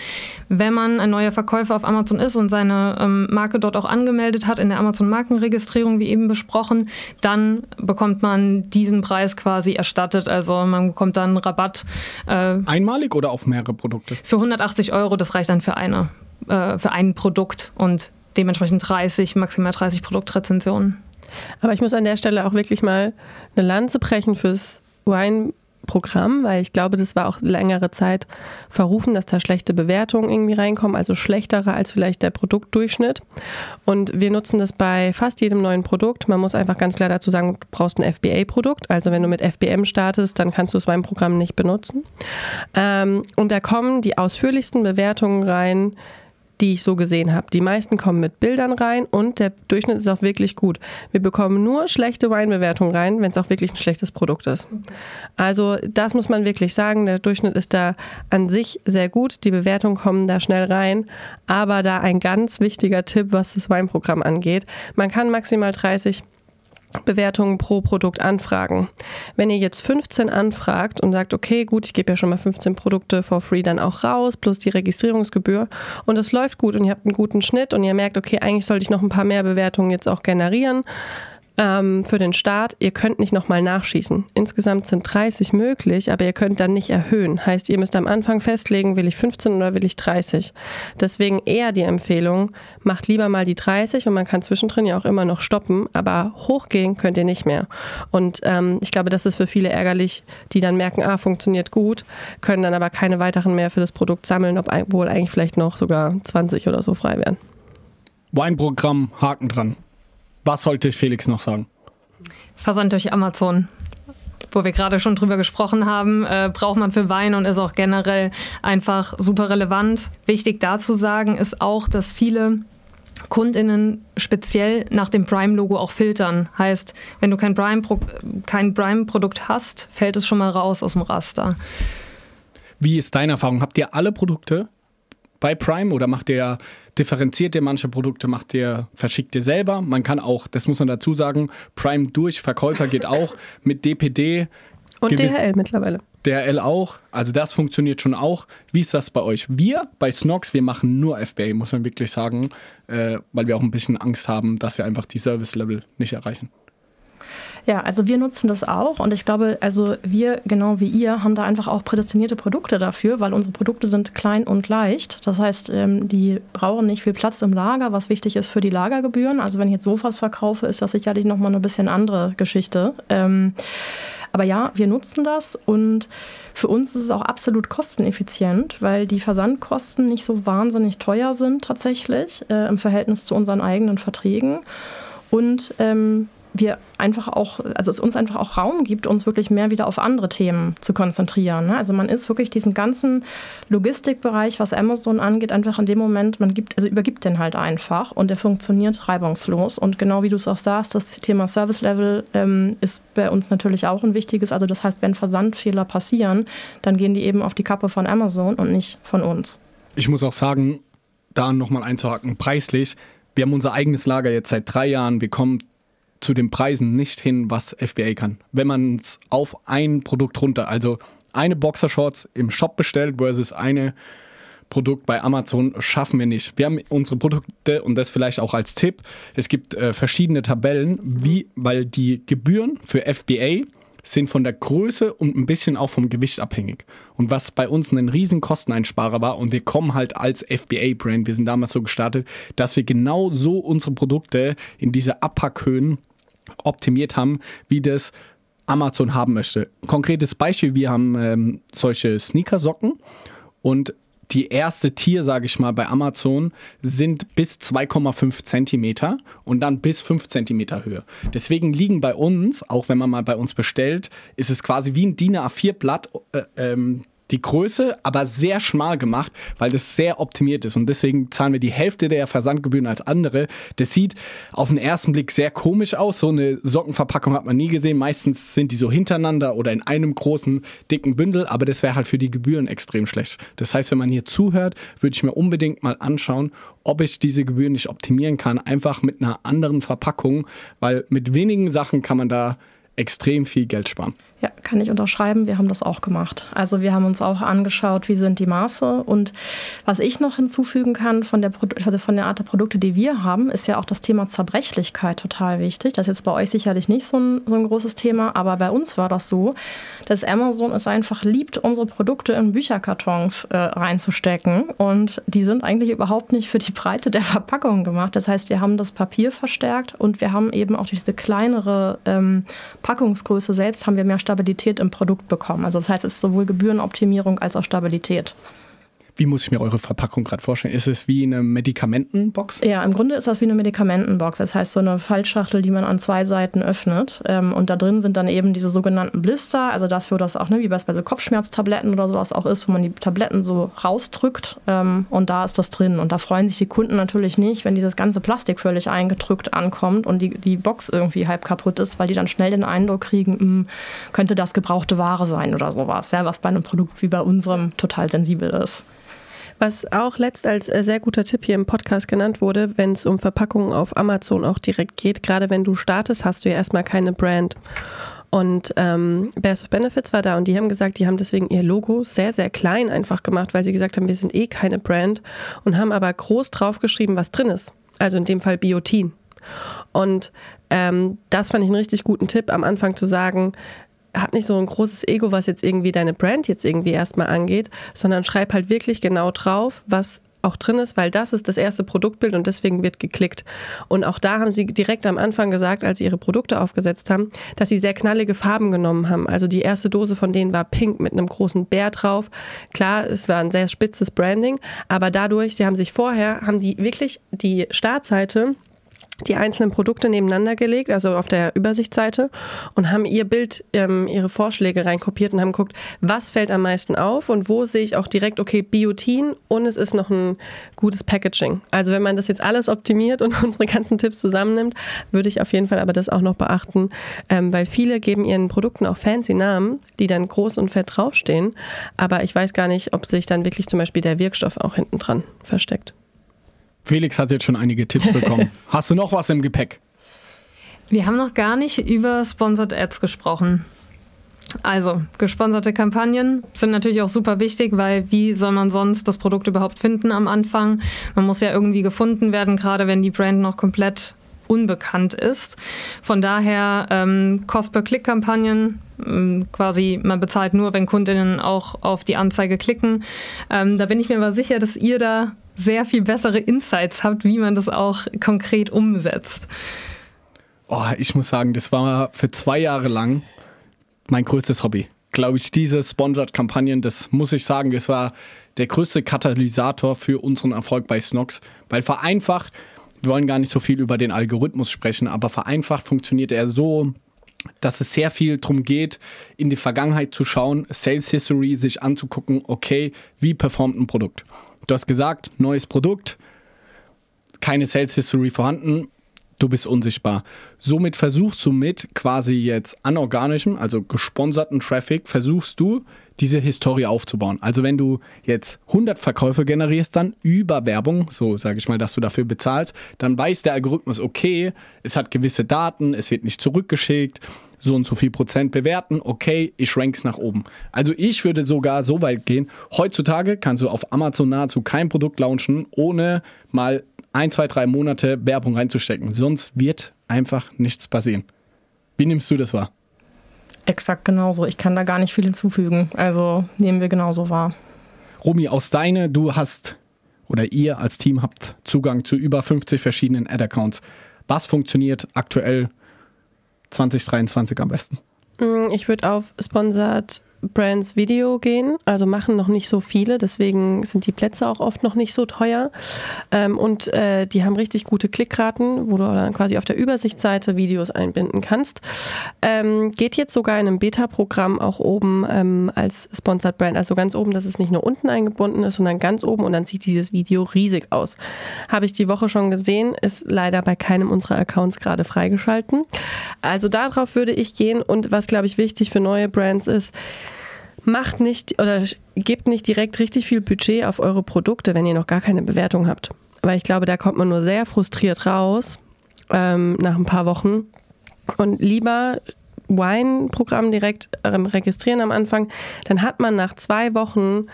Wenn man ein neuer Verkäufer auf Amazon ist und seine ähm, Marke dort auch angemeldet hat in der Amazon-Markenregistrierung, wie eben besprochen, dann bekommt man diesen Preis quasi erstattet. Also man bekommt dann Rabatt. Äh, Einmalig oder auf mehrere Produkte? Für 180 Euro, das reicht dann für eine, äh, für ein Produkt und dementsprechend 30, maximal 30 Produktrezensionen. Aber ich muss an der Stelle auch wirklich mal eine Lanze brechen fürs Wine-Programm, weil ich glaube, das war auch längere Zeit verrufen, dass da schlechte Bewertungen irgendwie reinkommen, also schlechtere als vielleicht der Produktdurchschnitt. Und wir nutzen das bei fast jedem neuen Produkt. Man muss einfach ganz klar dazu sagen, du brauchst ein FBA-Produkt. Also wenn du mit FBM startest, dann kannst du das Wine-Programm nicht benutzen. Ähm, und da kommen die ausführlichsten Bewertungen rein, die ich so gesehen habe. Die meisten kommen mit Bildern rein und der Durchschnitt ist auch wirklich gut. Wir bekommen nur schlechte Weinbewertungen rein, wenn es auch wirklich ein schlechtes Produkt ist. Also das muss man wirklich sagen. Der Durchschnitt ist da an sich sehr gut. Die Bewertungen kommen da schnell rein. Aber da ein ganz wichtiger Tipp, was das Weinprogramm angeht. Man kann maximal 30 Bewertungen pro Produkt anfragen. Wenn ihr jetzt 15 anfragt und sagt, okay, gut, ich gebe ja schon mal 15 Produkte for free dann auch raus, plus die Registrierungsgebühr und es läuft gut und ihr habt einen guten Schnitt und ihr merkt, okay, eigentlich sollte ich noch ein paar mehr Bewertungen jetzt auch generieren, ähm, für den Start, ihr könnt nicht nochmal nachschießen. Insgesamt sind 30 möglich, aber ihr könnt dann nicht erhöhen. Heißt, ihr müsst am Anfang festlegen, will ich 15 oder will ich 30. Deswegen eher die Empfehlung, macht lieber mal die 30 und man kann zwischendrin ja auch immer noch stoppen, aber hochgehen könnt ihr nicht mehr. Und ähm, ich glaube, das ist für viele ärgerlich, die dann merken, ah, funktioniert gut, können dann aber keine weiteren mehr für das Produkt sammeln, obwohl eigentlich vielleicht noch sogar 20 oder so frei wären. Weinprogramm, Haken dran. Was sollte Felix noch sagen? Versand durch Amazon. Wo wir gerade schon drüber gesprochen haben, äh, braucht man für Wein und ist auch generell einfach super relevant. Wichtig dazu sagen ist auch, dass viele KundInnen speziell nach dem Prime-Logo auch filtern. Heißt, wenn du kein Prime-Produkt Prime hast, fällt es schon mal raus aus dem Raster. Wie ist deine Erfahrung? Habt ihr alle Produkte bei Prime oder macht ihr, differenziert ihr manche Produkte, macht ihr, verschickt ihr selber? Man kann auch, das muss man dazu sagen, Prime durch Verkäufer geht auch mit DPD. Und DHL mittlerweile. DHL auch. Also das funktioniert schon auch. Wie ist das bei euch? Wir bei Snox, wir machen nur FBA, muss man wirklich sagen, äh, weil wir auch ein bisschen Angst haben, dass wir einfach die Service-Level nicht erreichen. Ja, also wir nutzen das auch und ich glaube, also wir genau wie ihr haben da einfach auch prädestinierte Produkte dafür, weil unsere Produkte sind klein und leicht. Das heißt, ähm, die brauchen nicht viel Platz im Lager, was wichtig ist für die Lagergebühren. Also wenn ich jetzt Sofas verkaufe, ist das sicherlich nochmal eine bisschen andere Geschichte. Ähm, aber ja, wir nutzen das und für uns ist es auch absolut kosteneffizient, weil die Versandkosten nicht so wahnsinnig teuer sind tatsächlich äh, im Verhältnis zu unseren eigenen Verträgen. Und ähm, wir einfach auch, also es uns einfach auch Raum gibt, uns wirklich mehr wieder auf andere Themen zu konzentrieren. Ne? Also man ist wirklich diesen ganzen Logistikbereich, was Amazon angeht, einfach in dem Moment, man gibt, also übergibt den halt einfach und der funktioniert reibungslos. Und genau wie du es auch sagst, das Thema Service Level ähm, ist bei uns natürlich auch ein wichtiges. Also das heißt, wenn Versandfehler passieren, dann gehen die eben auf die Kappe von Amazon und nicht von uns. Ich muss auch sagen, da nochmal einzuhaken, preislich, wir haben unser eigenes Lager jetzt seit drei Jahren. Wir kommen zu den Preisen nicht hin, was FBA kann. Wenn man es auf ein Produkt runter, also eine Boxershorts im Shop bestellt versus eine Produkt bei Amazon schaffen wir nicht. Wir haben unsere Produkte und das vielleicht auch als Tipp. Es gibt äh, verschiedene Tabellen, wie, weil die Gebühren für FBA sind von der Größe und ein bisschen auch vom Gewicht abhängig. Und was bei uns ein riesen Kosteneinsparer war und wir kommen halt als FBA-Brand, wir sind damals so gestartet, dass wir genau so unsere Produkte in diese Abpackhöhen optimiert haben, wie das Amazon haben möchte. Konkretes Beispiel, wir haben ähm, solche Sneakersocken und die erste Tier, sage ich mal, bei Amazon sind bis 2,5 Zentimeter und dann bis 5 Zentimeter Höhe. Deswegen liegen bei uns, auch wenn man mal bei uns bestellt, ist es quasi wie ein DIN A4-Blatt äh, ähm, die Größe, aber sehr schmal gemacht, weil das sehr optimiert ist. Und deswegen zahlen wir die Hälfte der Versandgebühren als andere. Das sieht auf den ersten Blick sehr komisch aus. So eine Sockenverpackung hat man nie gesehen. Meistens sind die so hintereinander oder in einem großen, dicken Bündel, aber das wäre halt für die Gebühren extrem schlecht. Das heißt, wenn man hier zuhört, würde ich mir unbedingt mal anschauen, ob ich diese Gebühren nicht optimieren kann, einfach mit einer anderen Verpackung, weil mit wenigen Sachen kann man da extrem viel Geld sparen. Ja, kann ich unterschreiben. Wir haben das auch gemacht. Also wir haben uns auch angeschaut, wie sind die Maße. Und was ich noch hinzufügen kann von der, also von der Art der Produkte, die wir haben, ist ja auch das Thema Zerbrechlichkeit total wichtig. Das ist jetzt bei euch sicherlich nicht so ein, so ein großes Thema, aber bei uns war das so, dass Amazon es einfach liebt, unsere Produkte in Bücherkartons äh, reinzustecken. Und die sind eigentlich überhaupt nicht für die Breite der Verpackung gemacht. Das heißt, wir haben das Papier verstärkt und wir haben eben auch diese kleinere ähm, Packungsgröße selbst, haben wir mehr Stabilität im Produkt bekommen. Also das heißt, es ist sowohl Gebührenoptimierung als auch Stabilität. Wie muss ich mir eure Verpackung gerade vorstellen? Ist es wie eine Medikamentenbox? Ja, im Grunde ist das wie eine Medikamentenbox. Das heißt, so eine Faltschachtel, die man an zwei Seiten öffnet. Ähm, und da drin sind dann eben diese sogenannten Blister. Also das, wo das auch, ne, wie bei so Kopfschmerztabletten oder sowas auch ist, wo man die Tabletten so rausdrückt. Ähm, und da ist das drin. Und da freuen sich die Kunden natürlich nicht, wenn dieses ganze Plastik völlig eingedrückt ankommt und die, die Box irgendwie halb kaputt ist, weil die dann schnell den Eindruck kriegen, hm, könnte das gebrauchte Ware sein oder sowas. Ja, was bei einem Produkt wie bei unserem total sensibel ist. Was auch letzt als äh, sehr guter Tipp hier im Podcast genannt wurde, wenn es um Verpackungen auf Amazon auch direkt geht, gerade wenn du startest, hast du ja erstmal keine Brand. Und ähm, Bears of Benefits war da und die haben gesagt, die haben deswegen ihr Logo sehr, sehr klein einfach gemacht, weil sie gesagt haben, wir sind eh keine Brand und haben aber groß draufgeschrieben, was drin ist. Also in dem Fall Biotin. Und ähm, das fand ich einen richtig guten Tipp, am Anfang zu sagen, hab nicht so ein großes Ego, was jetzt irgendwie deine Brand jetzt irgendwie erstmal angeht, sondern schreib halt wirklich genau drauf, was auch drin ist, weil das ist das erste Produktbild und deswegen wird geklickt. Und auch da haben sie direkt am Anfang gesagt, als sie ihre Produkte aufgesetzt haben, dass sie sehr knallige Farben genommen haben. Also die erste Dose von denen war pink mit einem großen Bär drauf. Klar, es war ein sehr spitzes Branding, aber dadurch, sie haben sich vorher, haben die wirklich die Startseite die einzelnen Produkte nebeneinander gelegt, also auf der Übersichtsseite, und haben ihr Bild, ähm, ihre Vorschläge reinkopiert und haben geguckt, was fällt am meisten auf und wo sehe ich auch direkt, okay, Biotin und es ist noch ein gutes Packaging. Also wenn man das jetzt alles optimiert und unsere ganzen Tipps zusammennimmt, würde ich auf jeden Fall aber das auch noch beachten, ähm, weil viele geben ihren Produkten auch fancy Namen, die dann groß und fett draufstehen, aber ich weiß gar nicht, ob sich dann wirklich zum Beispiel der Wirkstoff auch hinten dran versteckt. Felix hat jetzt schon einige Tipps bekommen. Hast du noch was im Gepäck? Wir haben noch gar nicht über Sponsored Ads gesprochen. Also, gesponserte Kampagnen sind natürlich auch super wichtig, weil wie soll man sonst das Produkt überhaupt finden am Anfang? Man muss ja irgendwie gefunden werden, gerade wenn die Brand noch komplett unbekannt ist. Von daher ähm, Cost-per-Click-Kampagnen, ähm, quasi man bezahlt nur, wenn Kundinnen auch auf die Anzeige klicken. Ähm, da bin ich mir aber sicher, dass ihr da sehr viel bessere Insights habt, wie man das auch konkret umsetzt. Oh, ich muss sagen, das war für zwei Jahre lang mein größtes Hobby. Glaube ich, diese Sponsored-Kampagnen, das muss ich sagen, das war der größte Katalysator für unseren Erfolg bei Snox, weil vereinfacht, wir wollen gar nicht so viel über den Algorithmus sprechen, aber vereinfacht funktioniert er so, dass es sehr viel darum geht, in die Vergangenheit zu schauen, Sales History sich anzugucken, okay, wie performt ein Produkt. Du hast gesagt, neues Produkt, keine Sales History vorhanden, du bist unsichtbar. Somit versuchst du mit quasi jetzt anorganischem, also gesponserten Traffic, versuchst du diese Historie aufzubauen. Also wenn du jetzt 100 Verkäufe generierst, dann über Werbung, so sage ich mal, dass du dafür bezahlst, dann weiß der Algorithmus, okay, es hat gewisse Daten, es wird nicht zurückgeschickt, so und so viel Prozent bewerten, okay, ich rank's nach oben. Also ich würde sogar so weit gehen, heutzutage kannst du auf Amazon nahezu kein Produkt launchen, ohne mal ein, zwei, drei Monate Werbung reinzustecken. Sonst wird einfach nichts passieren. Wie nimmst du das wahr? Exakt genauso. Ich kann da gar nicht viel hinzufügen. Also nehmen wir genauso wahr. Romy, aus deine, du hast oder ihr als Team habt Zugang zu über 50 verschiedenen Ad-Accounts. Was funktioniert aktuell 2023 am besten? Mm, ich würde auf Sponsored Brands Video gehen, also machen noch nicht so viele, deswegen sind die Plätze auch oft noch nicht so teuer. Ähm, und äh, die haben richtig gute Klickraten, wo du dann quasi auf der Übersichtsseite Videos einbinden kannst. Ähm, geht jetzt sogar in einem Beta-Programm auch oben ähm, als Sponsored Brand, also ganz oben, dass es nicht nur unten eingebunden ist, sondern ganz oben und dann sieht dieses Video riesig aus. Habe ich die Woche schon gesehen, ist leider bei keinem unserer Accounts gerade freigeschalten. Also darauf würde ich gehen und was glaube ich wichtig für neue Brands ist, macht nicht oder gebt nicht direkt richtig viel Budget auf eure Produkte, wenn ihr noch gar keine Bewertung habt. Weil ich glaube, da kommt man nur sehr frustriert raus ähm, nach ein paar Wochen. Und lieber Wine-Programm direkt ähm, registrieren am Anfang, dann hat man nach zwei Wochen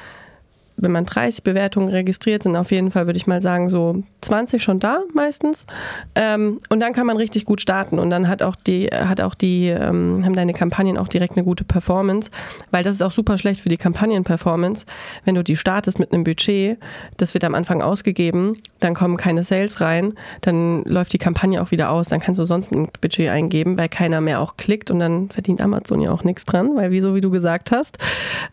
wenn man 30 Bewertungen registriert, sind auf jeden Fall, würde ich mal sagen, so 20 schon da meistens. Ähm, und dann kann man richtig gut starten und dann hat auch die, hat auch die, ähm, haben deine Kampagnen auch direkt eine gute Performance, weil das ist auch super schlecht für die Kampagnenperformance. Wenn du die startest mit einem Budget, das wird am Anfang ausgegeben, dann kommen keine Sales rein, dann läuft die Kampagne auch wieder aus, dann kannst du sonst ein Budget eingeben, weil keiner mehr auch klickt und dann verdient Amazon ja auch nichts dran, weil wie so wie du gesagt hast.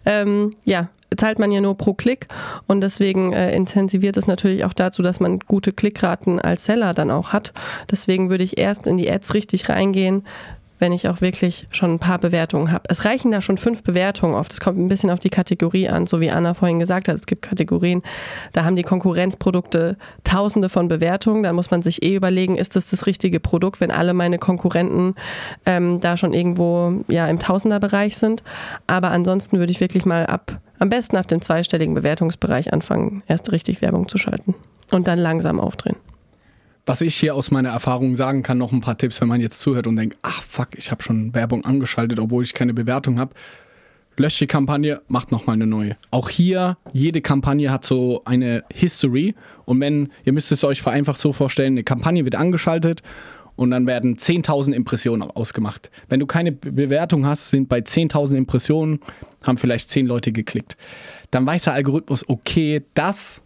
Ähm, ja, zahlt man ja nur pro Klick und deswegen äh, intensiviert es natürlich auch dazu, dass man gute Klickraten als Seller dann auch hat. Deswegen würde ich erst in die Ads richtig reingehen, wenn ich auch wirklich schon ein paar Bewertungen habe. Es reichen da schon fünf Bewertungen oft. Es kommt ein bisschen auf die Kategorie an, so wie Anna vorhin gesagt hat. Es gibt Kategorien, da haben die Konkurrenzprodukte tausende von Bewertungen. Da muss man sich eh überlegen, ist das das richtige Produkt, wenn alle meine Konkurrenten ähm, da schon irgendwo ja, im Tausenderbereich sind. Aber ansonsten würde ich wirklich mal ab am besten ab dem zweistelligen Bewertungsbereich anfangen, erst richtig Werbung zu schalten und dann langsam aufdrehen. Was ich hier aus meiner Erfahrung sagen kann, noch ein paar Tipps, wenn man jetzt zuhört und denkt, ach fuck, ich habe schon Werbung angeschaltet, obwohl ich keine Bewertung habe. löscht die Kampagne, macht nochmal eine neue. Auch hier, jede Kampagne hat so eine History. Und wenn, ihr müsst es euch vereinfacht so vorstellen, eine Kampagne wird angeschaltet und dann werden 10.000 Impressionen ausgemacht. Wenn du keine Bewertung hast, sind bei 10.000 Impressionen, haben vielleicht 10 Leute geklickt. Dann weiß der Algorithmus, okay, das,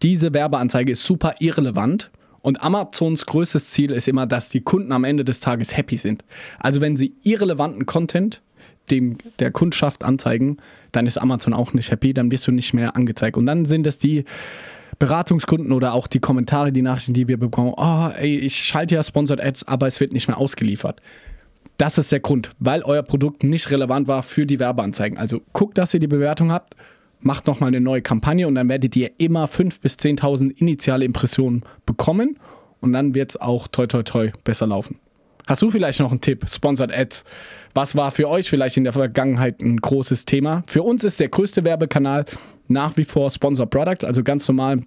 diese Werbeanzeige ist super irrelevant. Und Amazons größtes Ziel ist immer, dass die Kunden am Ende des Tages happy sind. Also wenn sie irrelevanten Content dem der Kundschaft anzeigen, dann ist Amazon auch nicht happy, dann wirst du nicht mehr angezeigt. Und dann sind es die Beratungskunden oder auch die Kommentare, die Nachrichten, die wir bekommen, oh, ey, ich schalte ja Sponsored Ads, aber es wird nicht mehr ausgeliefert. Das ist der Grund, weil euer Produkt nicht relevant war für die Werbeanzeigen. Also guckt, dass ihr die Bewertung habt, macht nochmal eine neue Kampagne und dann werdet ihr immer 5.000 bis 10.000 initiale Impressionen bekommen und dann wird es auch toi toi toi besser laufen. Hast du vielleicht noch einen Tipp? Sponsored Ads. Was war für euch vielleicht in der Vergangenheit ein großes Thema? Für uns ist der größte Werbekanal nach wie vor Sponsor Products, also ganz normal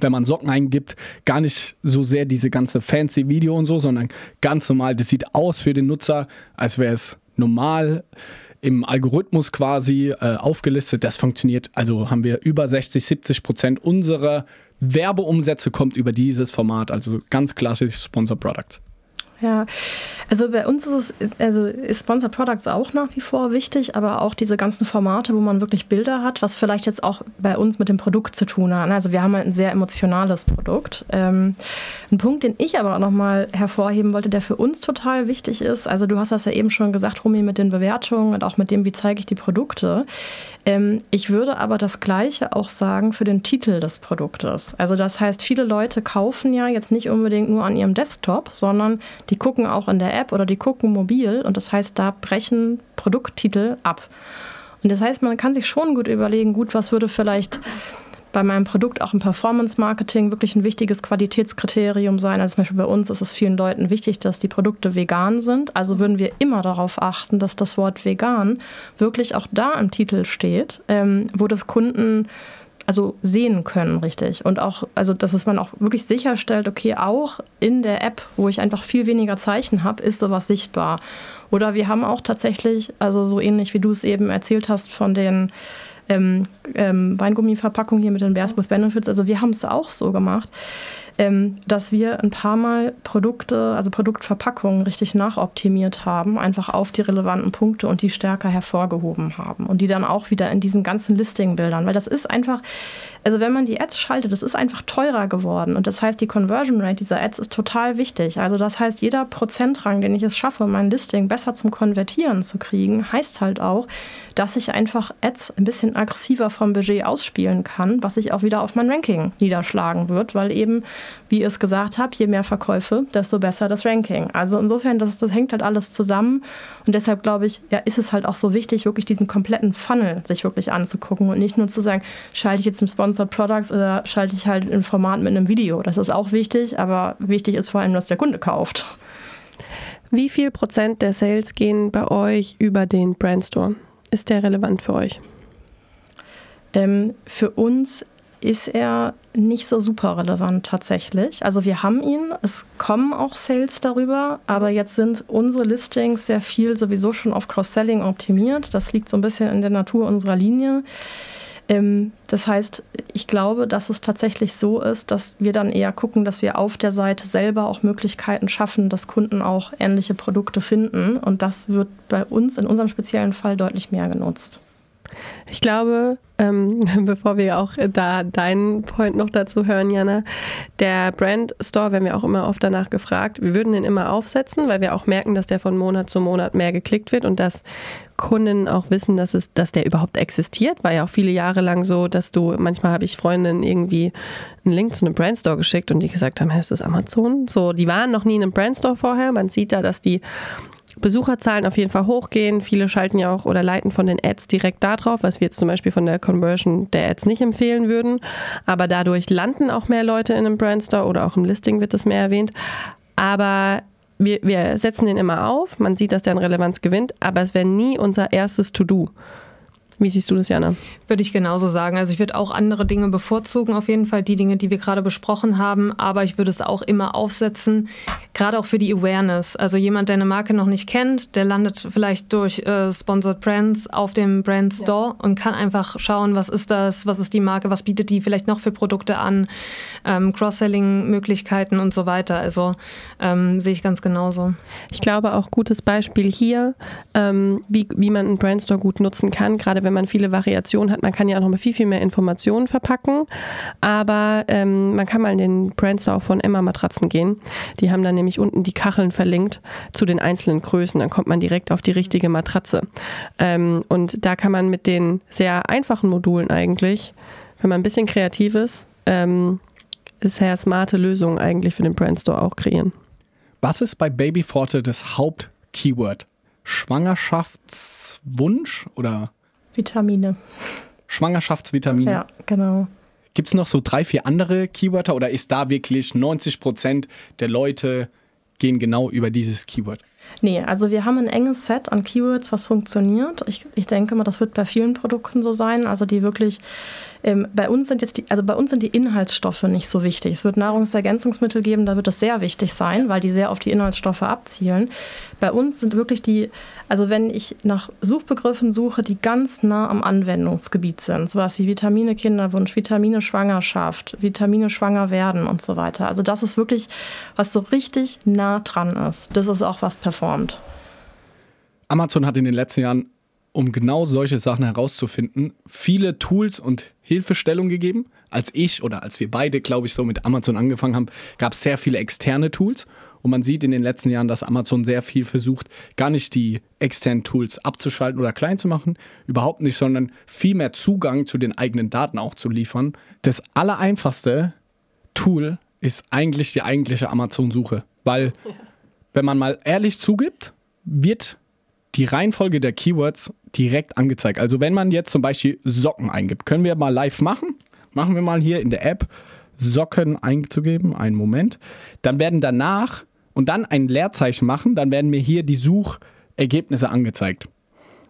wenn man Socken eingibt, gar nicht so sehr diese ganze fancy Video und so, sondern ganz normal, das sieht aus für den Nutzer, als wäre es normal im Algorithmus quasi äh, aufgelistet. Das funktioniert. Also haben wir über 60, 70 Prozent unserer Werbeumsätze kommt über dieses Format. Also ganz klassisch Sponsor Products. Ja, also bei uns ist es, also ist Sponsored Products auch nach wie vor wichtig, aber auch diese ganzen Formate, wo man wirklich Bilder hat, was vielleicht jetzt auch bei uns mit dem Produkt zu tun hat. Also wir haben halt ein sehr emotionales Produkt. Ähm, ein Punkt, den ich aber auch nochmal hervorheben wollte, der für uns total wichtig ist, also du hast das ja eben schon gesagt, Rumi, mit den Bewertungen und auch mit dem, wie zeige ich die Produkte. Ähm, ich würde aber das Gleiche auch sagen für den Titel des Produktes. Also das heißt, viele Leute kaufen ja jetzt nicht unbedingt nur an ihrem Desktop, sondern die gucken auch in der App oder die gucken mobil und das heißt, da brechen Produkttitel ab. Und das heißt, man kann sich schon gut überlegen, gut, was würde vielleicht bei meinem Produkt auch im Performance-Marketing wirklich ein wichtiges Qualitätskriterium sein. Also zum Beispiel bei uns ist es vielen Leuten wichtig, dass die Produkte vegan sind. Also würden wir immer darauf achten, dass das Wort vegan wirklich auch da im Titel steht, ähm, wo das Kunden also sehen können, richtig. Und auch, also dass es man auch wirklich sicherstellt, okay, auch in der App, wo ich einfach viel weniger Zeichen habe, ist sowas sichtbar. Oder wir haben auch tatsächlich, also so ähnlich wie du es eben erzählt hast von den ähm, ähm, Weingummiverpackung hier mit den Bears with Benefits. Also wir haben es auch so gemacht, ähm, dass wir ein paar Mal Produkte, also Produktverpackungen richtig nachoptimiert haben, einfach auf die relevanten Punkte und die stärker hervorgehoben haben und die dann auch wieder in diesen ganzen Listing-Bildern, weil das ist einfach, also wenn man die Ads schaltet, das ist einfach teurer geworden und das heißt, die Conversion Rate dieser Ads ist total wichtig. Also das heißt, jeder Prozentrang, den ich es schaffe, mein Listing besser zum Konvertieren zu kriegen, heißt halt auch, dass ich einfach Ads ein bisschen aggressiver vom Budget ausspielen kann, was sich auch wieder auf mein Ranking niederschlagen wird, weil eben, wie ihr es gesagt habt, je mehr Verkäufe, desto besser das Ranking. Also insofern, das, das hängt halt alles zusammen und deshalb glaube ich, ja, ist es halt auch so wichtig, wirklich diesen kompletten Funnel sich wirklich anzugucken und nicht nur zu sagen, schalte ich jetzt im Sponsored Products oder schalte ich halt ein Format mit einem Video. Das ist auch wichtig, aber wichtig ist vor allem, dass der Kunde kauft. Wie viel Prozent der Sales gehen bei euch über den Brandstore? ist der relevant für euch? Ähm, für uns ist er nicht so super relevant tatsächlich. Also wir haben ihn, es kommen auch Sales darüber, aber jetzt sind unsere Listings sehr viel sowieso schon auf Cross-Selling optimiert. Das liegt so ein bisschen in der Natur unserer Linie. Ähm, das heißt, ich glaube, dass es tatsächlich so ist, dass wir dann eher gucken, dass wir auf der Seite selber auch Möglichkeiten schaffen, dass Kunden auch ähnliche Produkte finden. Und das wird bei uns in unserem speziellen Fall deutlich mehr genutzt. Ich glaube, ähm, bevor wir auch da deinen Point noch dazu hören, Jana, der Brand Store, werden wir auch immer oft danach gefragt, wir würden den immer aufsetzen, weil wir auch merken, dass der von Monat zu Monat mehr geklickt wird und dass Kunden auch wissen, dass, es, dass der überhaupt existiert. War ja auch viele Jahre lang so, dass du, manchmal habe ich Freundinnen irgendwie einen Link zu einem Brandstore geschickt und die gesagt haben, hey, ist das Amazon? So, die waren noch nie in einem Brandstore vorher. Man sieht da, dass die Besucherzahlen auf jeden Fall hochgehen. Viele schalten ja auch oder leiten von den Ads direkt da drauf, was wir jetzt zum Beispiel von der Conversion der Ads nicht empfehlen würden. Aber dadurch landen auch mehr Leute in einem Brandstore oder auch im Listing wird das mehr erwähnt. Aber wir, wir setzen den immer auf. Man sieht, dass der an Relevanz gewinnt, aber es wäre nie unser erstes To-Do. Wie siehst du das, Jana? Würde ich genauso sagen. Also ich würde auch andere Dinge bevorzugen, auf jeden Fall die Dinge, die wir gerade besprochen haben, aber ich würde es auch immer aufsetzen, gerade auch für die Awareness. Also jemand, der eine Marke noch nicht kennt, der landet vielleicht durch äh, Sponsored Brands auf dem Brand Store ja. und kann einfach schauen, was ist das, was ist die Marke, was bietet die vielleicht noch für Produkte an, ähm, Cross-Selling-Möglichkeiten und so weiter. Also ähm, sehe ich ganz genauso. Ich glaube auch gutes Beispiel hier, ähm, wie, wie man einen Brand Store gut nutzen kann, gerade wenn wenn man viele Variationen hat. Man kann ja auch noch mal viel, viel mehr Informationen verpacken. Aber ähm, man kann mal in den Brandstore von Emma Matratzen gehen. Die haben dann nämlich unten die Kacheln verlinkt zu den einzelnen Größen. Dann kommt man direkt auf die richtige Matratze. Ähm, und da kann man mit den sehr einfachen Modulen eigentlich, wenn man ein bisschen kreativ ist, ähm, sehr smarte Lösungen eigentlich für den Brandstore auch kreieren. Was ist bei Babyforte das Hauptkeyword? Schwangerschaftswunsch oder Vitamine. Schwangerschaftsvitamine. Ja, genau. Gibt es noch so drei, vier andere Keywörter oder ist da wirklich 90 Prozent der Leute gehen genau über dieses Keyword? Nee, also wir haben ein enges Set an Keywords, was funktioniert. Ich, ich denke mal, das wird bei vielen Produkten so sein, also die wirklich ähm, bei uns sind jetzt die, also bei uns sind die Inhaltsstoffe nicht so wichtig. Es wird Nahrungsergänzungsmittel geben, da wird es sehr wichtig sein, weil die sehr auf die Inhaltsstoffe abzielen. Bei uns sind wirklich die, also wenn ich nach Suchbegriffen suche, die ganz nah am Anwendungsgebiet sind, sowas wie Vitamine Kinderwunsch, Vitamine Schwangerschaft, Vitamine schwanger werden und so weiter. Also das ist wirklich, was so richtig nah dran ist. Das ist auch was performt. Amazon hat in den letzten Jahren um genau solche Sachen herauszufinden, viele Tools und Hilfestellung gegeben. Als ich oder als wir beide, glaube ich, so mit Amazon angefangen haben, gab es sehr viele externe Tools. Und man sieht in den letzten Jahren, dass Amazon sehr viel versucht, gar nicht die externen Tools abzuschalten oder klein zu machen, überhaupt nicht, sondern viel mehr Zugang zu den eigenen Daten auch zu liefern. Das allereinfachste Tool ist eigentlich die eigentliche Amazon-Suche, weil wenn man mal ehrlich zugibt, wird die Reihenfolge der Keywords direkt angezeigt. Also wenn man jetzt zum Beispiel Socken eingibt, können wir mal live machen. Machen wir mal hier in der App Socken einzugeben. Einen Moment. Dann werden danach und dann ein Leerzeichen machen, dann werden mir hier die Suchergebnisse angezeigt.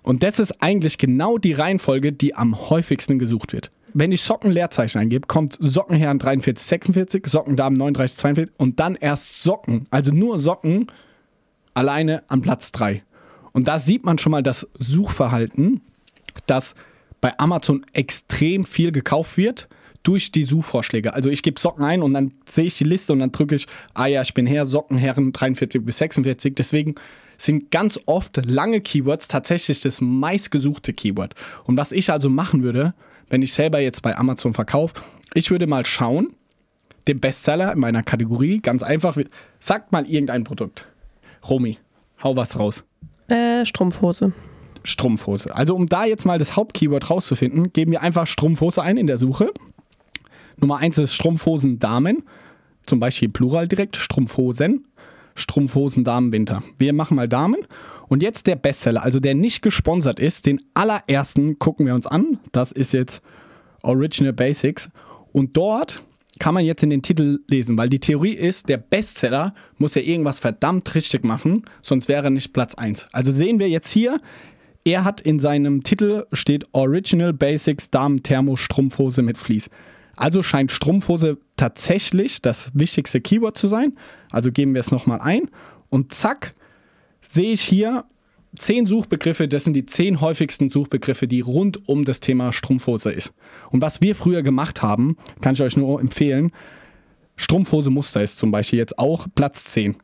Und das ist eigentlich genau die Reihenfolge, die am häufigsten gesucht wird. Wenn ich Socken Leerzeichen eingebe, kommt Sockenherren 43, 46, Sockendamen 39, 42 und dann erst Socken, also nur Socken, alleine am Platz 3. Und da sieht man schon mal das Suchverhalten, dass bei Amazon extrem viel gekauft wird durch die Suchvorschläge. Also ich gebe Socken ein und dann sehe ich die Liste und dann drücke ich, ah ja, ich bin Herr, Sockenherren 43 bis 46. Deswegen sind ganz oft lange Keywords tatsächlich das meistgesuchte Keyword. Und was ich also machen würde, wenn ich selber jetzt bei Amazon verkaufe, ich würde mal schauen, den Bestseller in meiner Kategorie, ganz einfach, sagt mal irgendein Produkt. Romy, hau was raus. Äh, Strumpfhose. Strumpfhose. Also um da jetzt mal das Hauptkeyword rauszufinden, geben wir einfach Strumpfhose ein in der Suche. Nummer eins ist Strumpfhosen Damen. Zum Beispiel Plural direkt, Strumpfhosen. Strumpfhosen Damen Winter. Wir machen mal Damen. Und jetzt der Bestseller, also der nicht gesponsert ist, den allerersten gucken wir uns an. Das ist jetzt Original Basics. Und dort kann man jetzt in den Titel lesen, weil die Theorie ist, der Bestseller muss ja irgendwas verdammt richtig machen, sonst wäre er nicht Platz 1. Also sehen wir jetzt hier, er hat in seinem Titel steht Original Basics Damen Thermo Strumpfhose mit Vlies. Also scheint Strumpfhose tatsächlich das wichtigste Keyword zu sein. Also geben wir es nochmal ein und zack, sehe ich hier zehn Suchbegriffe, das sind die zehn häufigsten Suchbegriffe, die rund um das Thema Strumpfhose ist. Und was wir früher gemacht haben, kann ich euch nur empfehlen, Strumpfhose Muster ist zum Beispiel jetzt auch Platz 10.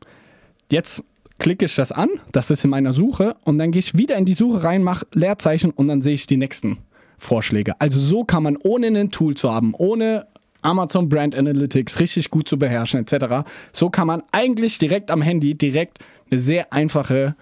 Jetzt klicke ich das an, das ist in meiner Suche und dann gehe ich wieder in die Suche rein, mache Leerzeichen und dann sehe ich die nächsten Vorschläge. Also so kann man ohne ein Tool zu haben, ohne Amazon Brand Analytics richtig gut zu beherrschen etc. So kann man eigentlich direkt am Handy direkt eine sehr einfache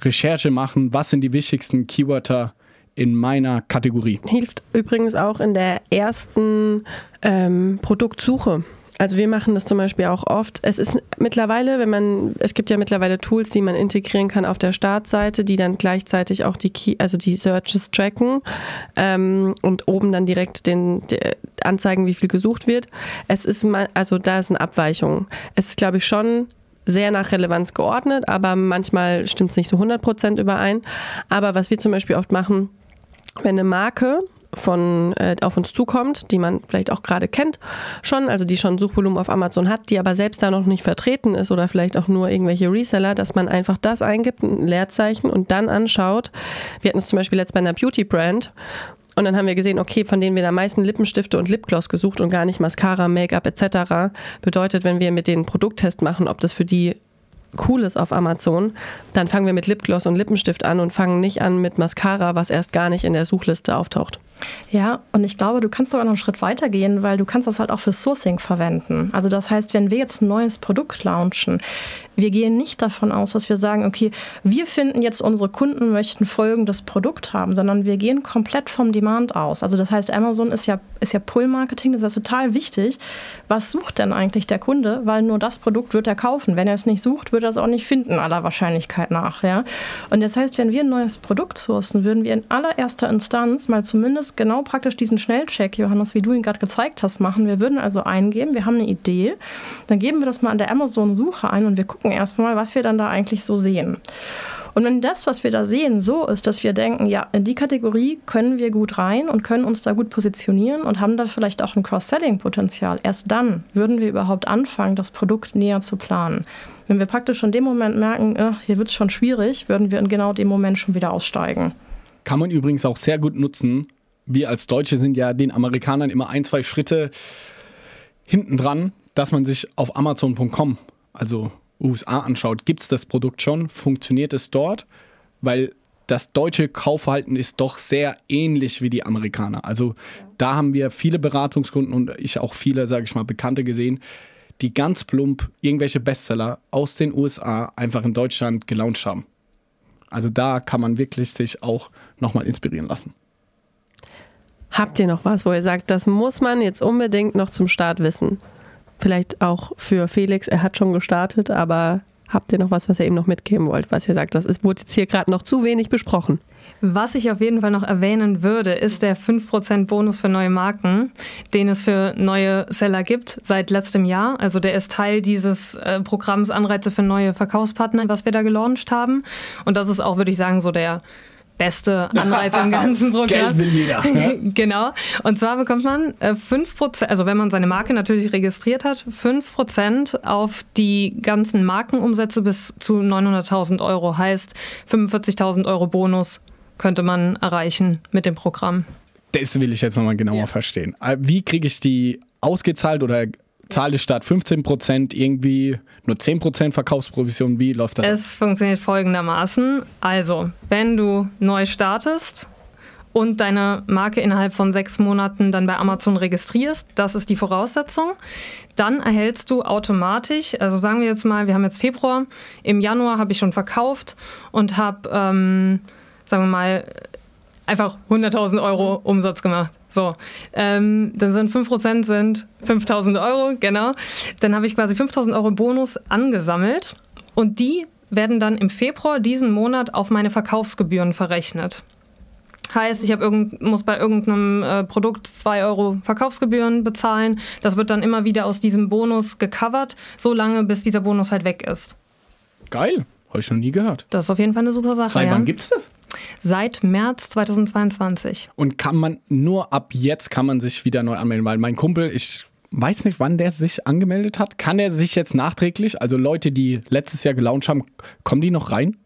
Recherche machen, was sind die wichtigsten Keywörter in meiner Kategorie. Hilft übrigens auch in der ersten ähm, Produktsuche. Also wir machen das zum Beispiel auch oft. Es ist mittlerweile, wenn man, es gibt ja mittlerweile Tools, die man integrieren kann auf der Startseite, die dann gleichzeitig auch die Key, also die Searches tracken ähm, und oben dann direkt den, anzeigen, wie viel gesucht wird. Es ist mal, also da ist eine Abweichung. Es ist, glaube ich, schon sehr nach Relevanz geordnet, aber manchmal stimmt es nicht so 100% überein. Aber was wir zum Beispiel oft machen, wenn eine Marke von äh, auf uns zukommt, die man vielleicht auch gerade kennt schon, also die schon Suchvolumen auf Amazon hat, die aber selbst da noch nicht vertreten ist oder vielleicht auch nur irgendwelche Reseller, dass man einfach das eingibt, ein Leerzeichen und dann anschaut. Wir hatten es zum Beispiel jetzt bei einer Beauty-Brand und dann haben wir gesehen, okay, von denen wir da meisten Lippenstifte und Lipgloss gesucht und gar nicht Mascara, Make-up etc. Bedeutet, wenn wir mit denen Produkttest machen, ob das für die cool ist auf Amazon, dann fangen wir mit Lipgloss und Lippenstift an und fangen nicht an mit Mascara, was erst gar nicht in der Suchliste auftaucht. Ja, und ich glaube, du kannst sogar noch einen Schritt weiter gehen, weil du kannst das halt auch für Sourcing verwenden. Also das heißt, wenn wir jetzt ein neues Produkt launchen, wir gehen nicht davon aus, dass wir sagen, okay, wir finden jetzt, unsere Kunden möchten folgendes Produkt haben, sondern wir gehen komplett vom Demand aus. Also das heißt, Amazon ist ja, ist ja Pull-Marketing, das ist total wichtig. Was sucht denn eigentlich der Kunde? Weil nur das Produkt wird er kaufen. Wenn er es nicht sucht, wird er es auch nicht finden, aller Wahrscheinlichkeit nach. Ja? Und das heißt, wenn wir ein neues Produkt sourcen, würden wir in allererster Instanz mal zumindest genau praktisch diesen Schnellcheck, Johannes, wie du ihn gerade gezeigt hast, machen. Wir würden also eingeben, wir haben eine Idee, dann geben wir das mal an der Amazon-Suche ein und wir gucken erstmal, was wir dann da eigentlich so sehen. Und wenn das, was wir da sehen, so ist, dass wir denken, ja, in die Kategorie können wir gut rein und können uns da gut positionieren und haben da vielleicht auch ein Cross-Selling-Potenzial, erst dann würden wir überhaupt anfangen, das Produkt näher zu planen. Wenn wir praktisch in dem Moment merken, äh, hier wird es schon schwierig, würden wir in genau dem Moment schon wieder aussteigen. Kann man übrigens auch sehr gut nutzen. Wir als Deutsche sind ja den Amerikanern immer ein, zwei Schritte hinten dran, dass man sich auf Amazon.com, also USA anschaut, gibt es das Produkt schon? Funktioniert es dort? Weil das deutsche Kaufverhalten ist doch sehr ähnlich wie die Amerikaner. Also da haben wir viele Beratungskunden und ich auch viele, sage ich mal, Bekannte gesehen, die ganz plump irgendwelche Bestseller aus den USA einfach in Deutschland gelauncht haben. Also da kann man wirklich sich auch nochmal inspirieren lassen. Habt ihr noch was, wo ihr sagt, das muss man jetzt unbedingt noch zum Start wissen? Vielleicht auch für Felix, er hat schon gestartet, aber habt ihr noch was, was ihr eben noch mitgeben wollt, was ihr sagt, das ist, wurde jetzt hier gerade noch zu wenig besprochen? Was ich auf jeden Fall noch erwähnen würde, ist der 5% Bonus für neue Marken, den es für neue Seller gibt seit letztem Jahr. Also der ist Teil dieses äh, Programms Anreize für neue Verkaufspartner, was wir da gelauncht haben. Und das ist auch, würde ich sagen, so der beste Anreiz im ganzen Programm. Geld will jeder. Ne? genau. Und zwar bekommt man äh, 5%, also wenn man seine Marke natürlich registriert hat, 5% auf die ganzen Markenumsätze bis zu 900.000 Euro. Heißt 45.000 Euro Bonus könnte man erreichen mit dem Programm. Das will ich jetzt nochmal genauer ja. verstehen. Äh, wie kriege ich die ausgezahlt oder zahle statt 15% irgendwie nur 10% Verkaufsprovision? Wie läuft das? Es funktioniert folgendermaßen. Also, wenn du neu startest und deine Marke innerhalb von sechs Monaten dann bei Amazon registrierst, das ist die Voraussetzung, dann erhältst du automatisch, also sagen wir jetzt mal, wir haben jetzt Februar, im Januar habe ich schon verkauft und habe, ähm, sagen wir mal, einfach 100.000 Euro Umsatz gemacht. So, ähm, dann sind 5% sind 5.000 Euro, genau. Dann habe ich quasi 5.000 Euro Bonus angesammelt und die werden dann im Februar diesen Monat auf meine Verkaufsgebühren verrechnet. Heißt, ich irgend, muss bei irgendeinem äh, Produkt 2 Euro Verkaufsgebühren bezahlen. Das wird dann immer wieder aus diesem Bonus gecovert, so lange bis dieser Bonus halt weg ist. Geil, habe ich noch nie gehört. Das ist auf jeden Fall eine super Sache. Seit wann gibt es das? Seit März 2022. Und kann man nur ab jetzt kann man sich wieder neu anmelden, weil mein Kumpel, ich weiß nicht, wann der sich angemeldet hat. Kann er sich jetzt nachträglich, also Leute, die letztes Jahr gelauncht haben, kommen die noch rein?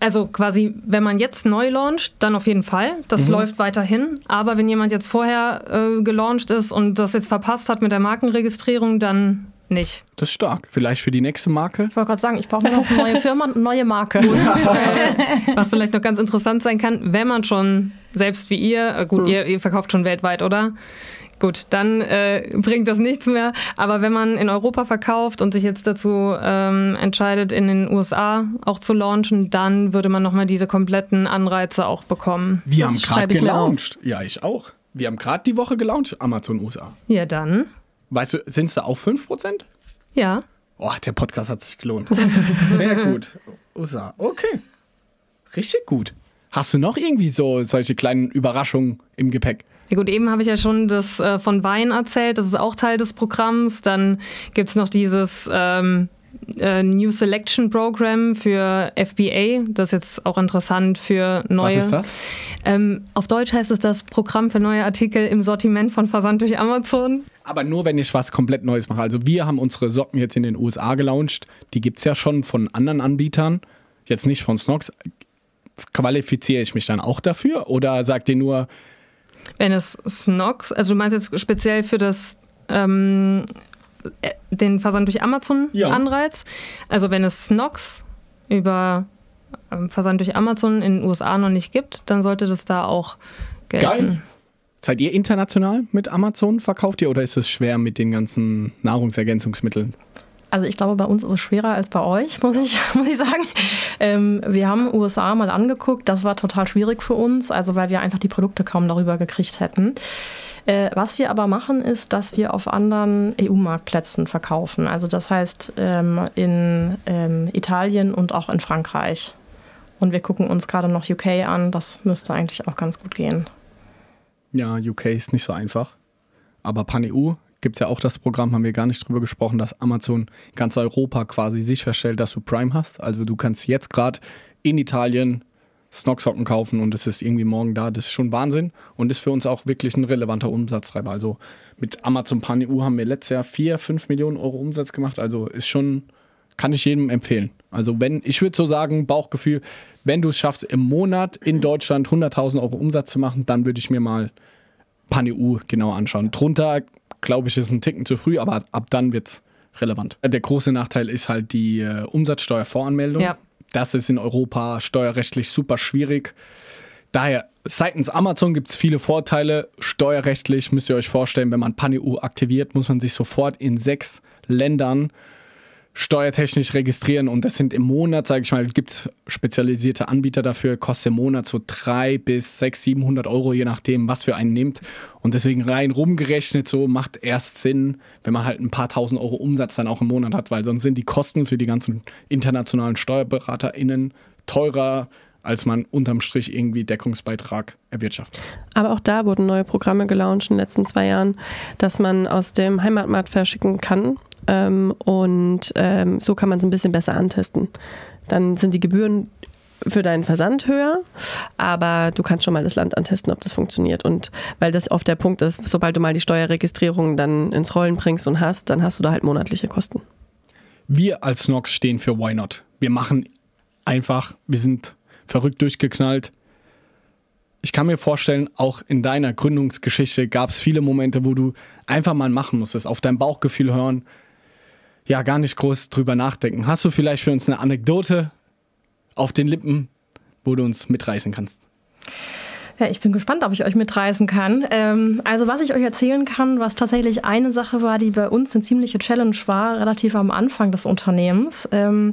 Also quasi, wenn man jetzt neu launcht, dann auf jeden Fall. Das mhm. läuft weiterhin. Aber wenn jemand jetzt vorher äh, gelauncht ist und das jetzt verpasst hat mit der Markenregistrierung, dann nicht. Das ist stark. Vielleicht für die nächste Marke. Ich wollte gerade sagen, ich brauche noch eine neue Firma und eine neue Marke. Was vielleicht noch ganz interessant sein kann, wenn man schon, selbst wie ihr, äh, gut, mhm. ihr, ihr verkauft schon weltweit, oder? Gut, dann äh, bringt das nichts mehr. Aber wenn man in Europa verkauft und sich jetzt dazu ähm, entscheidet, in den USA auch zu launchen, dann würde man nochmal diese kompletten Anreize auch bekommen. Wir das haben gerade gelauncht. Ja, ich auch. Wir haben gerade die Woche gelauncht, Amazon USA. Ja, dann. Weißt du, sind es da auch 5%? Ja. Oh, der Podcast hat sich gelohnt. Sehr gut. USA. Okay. Richtig gut. Hast du noch irgendwie so solche kleinen Überraschungen im Gepäck? Ja gut, eben habe ich ja schon das äh, von Wein erzählt, das ist auch Teil des Programms. Dann gibt es noch dieses ähm, äh, New Selection Program für FBA. Das ist jetzt auch interessant für neue. Was ist das? Ähm, auf Deutsch heißt es das Programm für neue Artikel im Sortiment von Versand durch Amazon. Aber nur, wenn ich was komplett Neues mache. Also wir haben unsere Socken jetzt in den USA gelauncht. Die gibt es ja schon von anderen Anbietern. Jetzt nicht von Snox. Qualifiziere ich mich dann auch dafür? Oder sagt ihr nur, Wenn es Snox, also du meinst jetzt speziell für das ähm, äh, den Versand durch Amazon Ja. Anreiz. Also wenn es Snox über ähm, Versand durch Amazon in den USA noch nicht gibt, dann sollte das da auch gelten. geil? Seid ihr international mit Amazon? Verkauft ihr oder ist es schwer mit den ganzen Nahrungsergänzungsmitteln? Also ich glaube, bei uns ist es schwerer als bei euch, muss ich, muss ich sagen. Ähm, wir haben USA mal angeguckt, das war total schwierig für uns, also weil wir einfach die Produkte kaum darüber gekriegt hätten. Äh, was wir aber machen, ist, dass wir auf anderen EU-Marktplätzen verkaufen. Also das heißt ähm, in ähm, Italien und auch in Frankreich. Und wir gucken uns gerade noch UK an, das müsste eigentlich auch ganz gut gehen. Ja, UK ist nicht so einfach. Aber PanEU gibt es ja auch das Programm, haben wir gar nicht drüber gesprochen, dass Amazon ganz Europa quasi sicherstellt, dass du Prime hast. Also du kannst jetzt gerade in Italien Snocksocken kaufen und es ist irgendwie morgen da. Das ist schon Wahnsinn und ist für uns auch wirklich ein relevanter Umsatztreiber. Also mit Amazon PanEU haben wir letztes Jahr 4, 5 Millionen Euro Umsatz gemacht. Also ist schon, kann ich jedem empfehlen. Also wenn, ich würde so sagen, Bauchgefühl, wenn du es schaffst, im Monat in Deutschland 100.000 Euro Umsatz zu machen, dann würde ich mir mal PanEU genau anschauen. Drunter, glaube ich, ist ein Ticken zu früh, aber ab dann wird es relevant. Der große Nachteil ist halt die äh, Umsatzsteuervoranmeldung. Ja. Das ist in Europa steuerrechtlich super schwierig. Daher, seitens Amazon gibt es viele Vorteile. Steuerrechtlich müsst ihr euch vorstellen, wenn man PanEU aktiviert, muss man sich sofort in sechs Ländern steuertechnisch registrieren und das sind im Monat, sage ich mal, gibt es spezialisierte Anbieter dafür, kostet im Monat so 300 bis 600, 700 Euro, je nachdem, was für einen nimmt. Und deswegen rein rumgerechnet so macht erst Sinn, wenn man halt ein paar tausend Euro Umsatz dann auch im Monat hat, weil sonst sind die Kosten für die ganzen internationalen SteuerberaterInnen teurer, als man unterm Strich irgendwie Deckungsbeitrag erwirtschaftet. Aber auch da wurden neue Programme gelauncht in den letzten zwei Jahren, dass man aus dem Heimatmarkt verschicken kann. Ähm, und ähm, so kann man es ein bisschen besser antesten. Dann sind die Gebühren für deinen Versand höher, aber du kannst schon mal das Land antesten, ob das funktioniert. Und weil das oft der Punkt ist, sobald du mal die Steuerregistrierung dann ins Rollen bringst und hast, dann hast du da halt monatliche Kosten. Wir als Snox stehen für Why Not. Wir machen einfach, wir sind verrückt durchgeknallt. Ich kann mir vorstellen, auch in deiner Gründungsgeschichte gab es viele Momente, wo du einfach mal machen musstest, auf dein Bauchgefühl hören, ja, gar nicht groß drüber nachdenken. Hast du vielleicht für uns eine Anekdote auf den Lippen, wo du uns mitreißen kannst? Ja, ich bin gespannt, ob ich euch mitreißen kann. Ähm, also was ich euch erzählen kann, was tatsächlich eine Sache war, die bei uns eine ziemliche Challenge war, relativ am Anfang des Unternehmens. Ähm,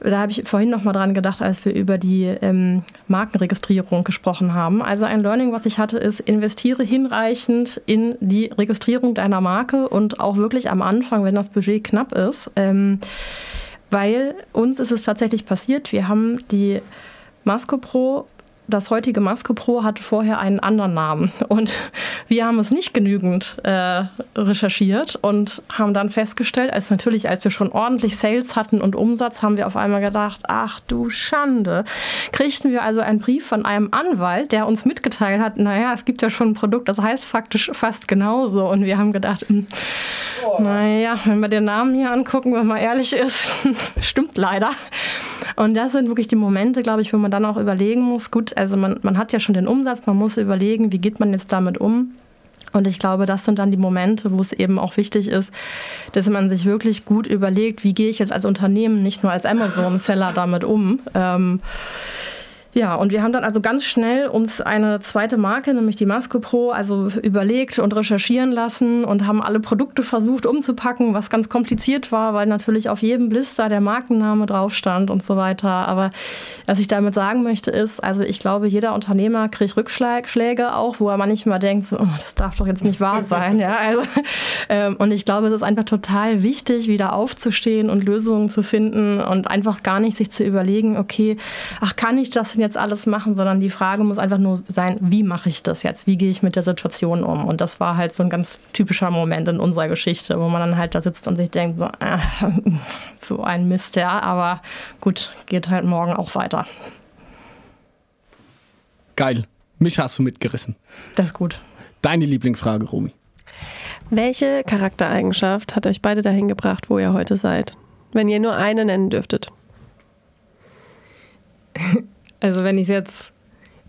da habe ich vorhin noch mal dran gedacht, als wir über die ähm, Markenregistrierung gesprochen haben. Also ein Learning, was ich hatte, ist, investiere hinreichend in die Registrierung deiner Marke und auch wirklich am Anfang, wenn das Budget knapp ist. Ähm, weil uns ist es tatsächlich passiert, wir haben die Masco Pro das heutige Masco Pro hatte vorher einen anderen Namen. Und wir haben es nicht genügend äh, recherchiert und haben dann festgestellt, als natürlich, als wir schon ordentlich Sales hatten und Umsatz, haben wir auf einmal gedacht, ach du Schande, kriegten wir also einen Brief von einem Anwalt, der uns mitgeteilt hat, naja, es gibt ja schon ein Produkt, das heißt faktisch fast genauso. Und wir haben gedacht, hm, naja, wenn wir den Namen hier angucken, wenn man ehrlich ist, stimmt leider. Und das sind wirklich die Momente, glaube ich, wo man dann auch überlegen muss, gut, also man, man hat ja schon den Umsatz, man muss überlegen, wie geht man jetzt damit um. Und ich glaube, das sind dann die Momente, wo es eben auch wichtig ist, dass man sich wirklich gut überlegt, wie gehe ich jetzt als Unternehmen, nicht nur als Amazon-Seller damit um. Ähm, ja, und wir haben dann also ganz schnell uns eine zweite Marke, nämlich die Masco Pro, also überlegt und recherchieren lassen und haben alle Produkte versucht umzupacken, was ganz kompliziert war, weil natürlich auf jedem Blister der Markenname drauf stand und so weiter. Aber was ich damit sagen möchte ist, also ich glaube, jeder Unternehmer kriegt Rückschläge auch, wo er manchmal denkt, so, oh, das darf doch jetzt nicht wahr sein. ja, also, ähm, und ich glaube, es ist einfach total wichtig, wieder aufzustehen und Lösungen zu finden und einfach gar nicht sich zu überlegen, okay, ach, kann ich das denn jetzt alles machen, sondern die Frage muss einfach nur sein, wie mache ich das jetzt? Wie gehe ich mit der Situation um? Und das war halt so ein ganz typischer Moment in unserer Geschichte, wo man dann halt da sitzt und sich denkt, so, äh, so ein Mist, ja, aber gut, geht halt morgen auch weiter. Geil. Mich hast du mitgerissen. Das ist gut. Deine Lieblingsfrage, Romy. Welche Charaktereigenschaft hat euch beide dahin gebracht, wo ihr heute seid? Wenn ihr nur eine nennen dürftet. Also wenn ich jetzt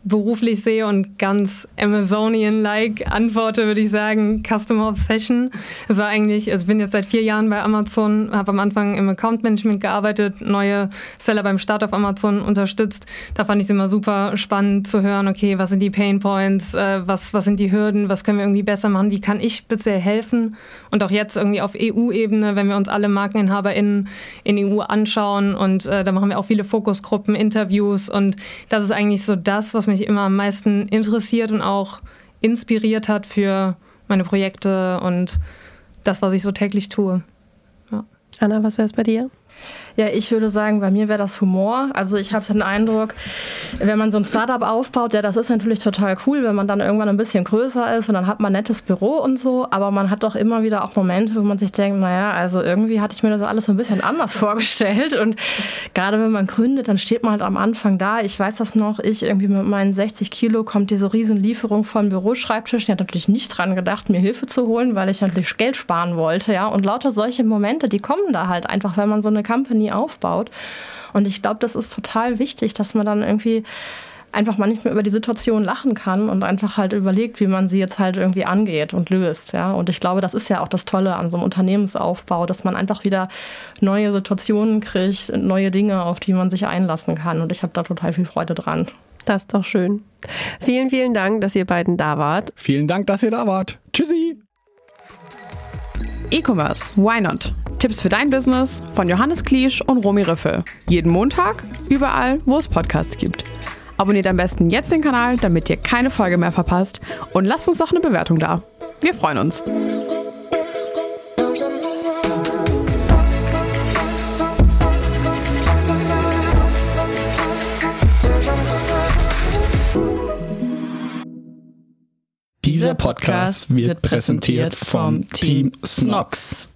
beruflich sehe und ganz Amazonian-like antworte, würde ich sagen Customer Obsession. Es war eigentlich, also ich bin jetzt seit vier Jahren bei Amazon, habe am Anfang im Account Management gearbeitet, neue Seller beim Start auf Amazon unterstützt. Da fand ich es immer super spannend zu hören, okay, was sind die Pain Points, äh, was, was sind die Hürden, was können wir irgendwie besser machen, wie kann ich speziell helfen? Und auch jetzt irgendwie auf EU-Ebene, wenn wir uns alle MarkeninhaberInnen in EU anschauen und äh, da machen wir auch viele Fokusgruppen, Interviews und das ist eigentlich so das, was mich mich immer am meisten interessiert und auch inspiriert hat für meine Projekte und das, was ich so täglich tue. Ja. Anna, was wäre es bei dir? Ja, ich würde sagen, bei mir wäre das Humor. Also ich habe den Eindruck, wenn man so ein Startup aufbaut, ja, das ist natürlich total cool, wenn man dann irgendwann ein bisschen größer ist und dann hat man ein nettes Büro und so, aber man hat doch immer wieder auch Momente, wo man sich denkt, naja, also irgendwie hatte ich mir das alles so ein bisschen anders vorgestellt und gerade wenn man gründet, dann steht man halt am Anfang da. Ich weiß das noch, ich irgendwie mit meinen 60 Kilo kommt diese riesen Lieferung von Büroschreibtischen. Ich hatte natürlich nicht dran gedacht, mir Hilfe zu holen, weil ich natürlich Geld sparen wollte, ja. Und lauter solche Momente, die kommen da halt einfach, wenn man so eine Company aufbaut. Und ich glaube, das ist total wichtig, dass man dann irgendwie einfach manchmal über die Situation lachen kann und einfach halt überlegt, wie man sie jetzt halt irgendwie angeht und löst. Ja? Und ich glaube, das ist ja auch das Tolle an so einem Unternehmensaufbau, dass man einfach wieder neue Situationen kriegt, neue Dinge, auf die man sich einlassen kann. Und ich habe da total viel Freude dran. Das ist doch schön. Vielen, vielen Dank, dass ihr beiden da wart. Vielen Dank, dass ihr da wart. Tschüssi. E-Commerce, why not? Tipps für dein Business von Johannes Kliesch und Romy Riffel. Jeden Montag, überall, wo es Podcasts gibt. Abonniert am besten jetzt den Kanal, damit ihr keine Folge mehr verpasst und lasst uns doch eine Bewertung da. Wir freuen uns. Dieser Podcast wird präsentiert vom Team Snox.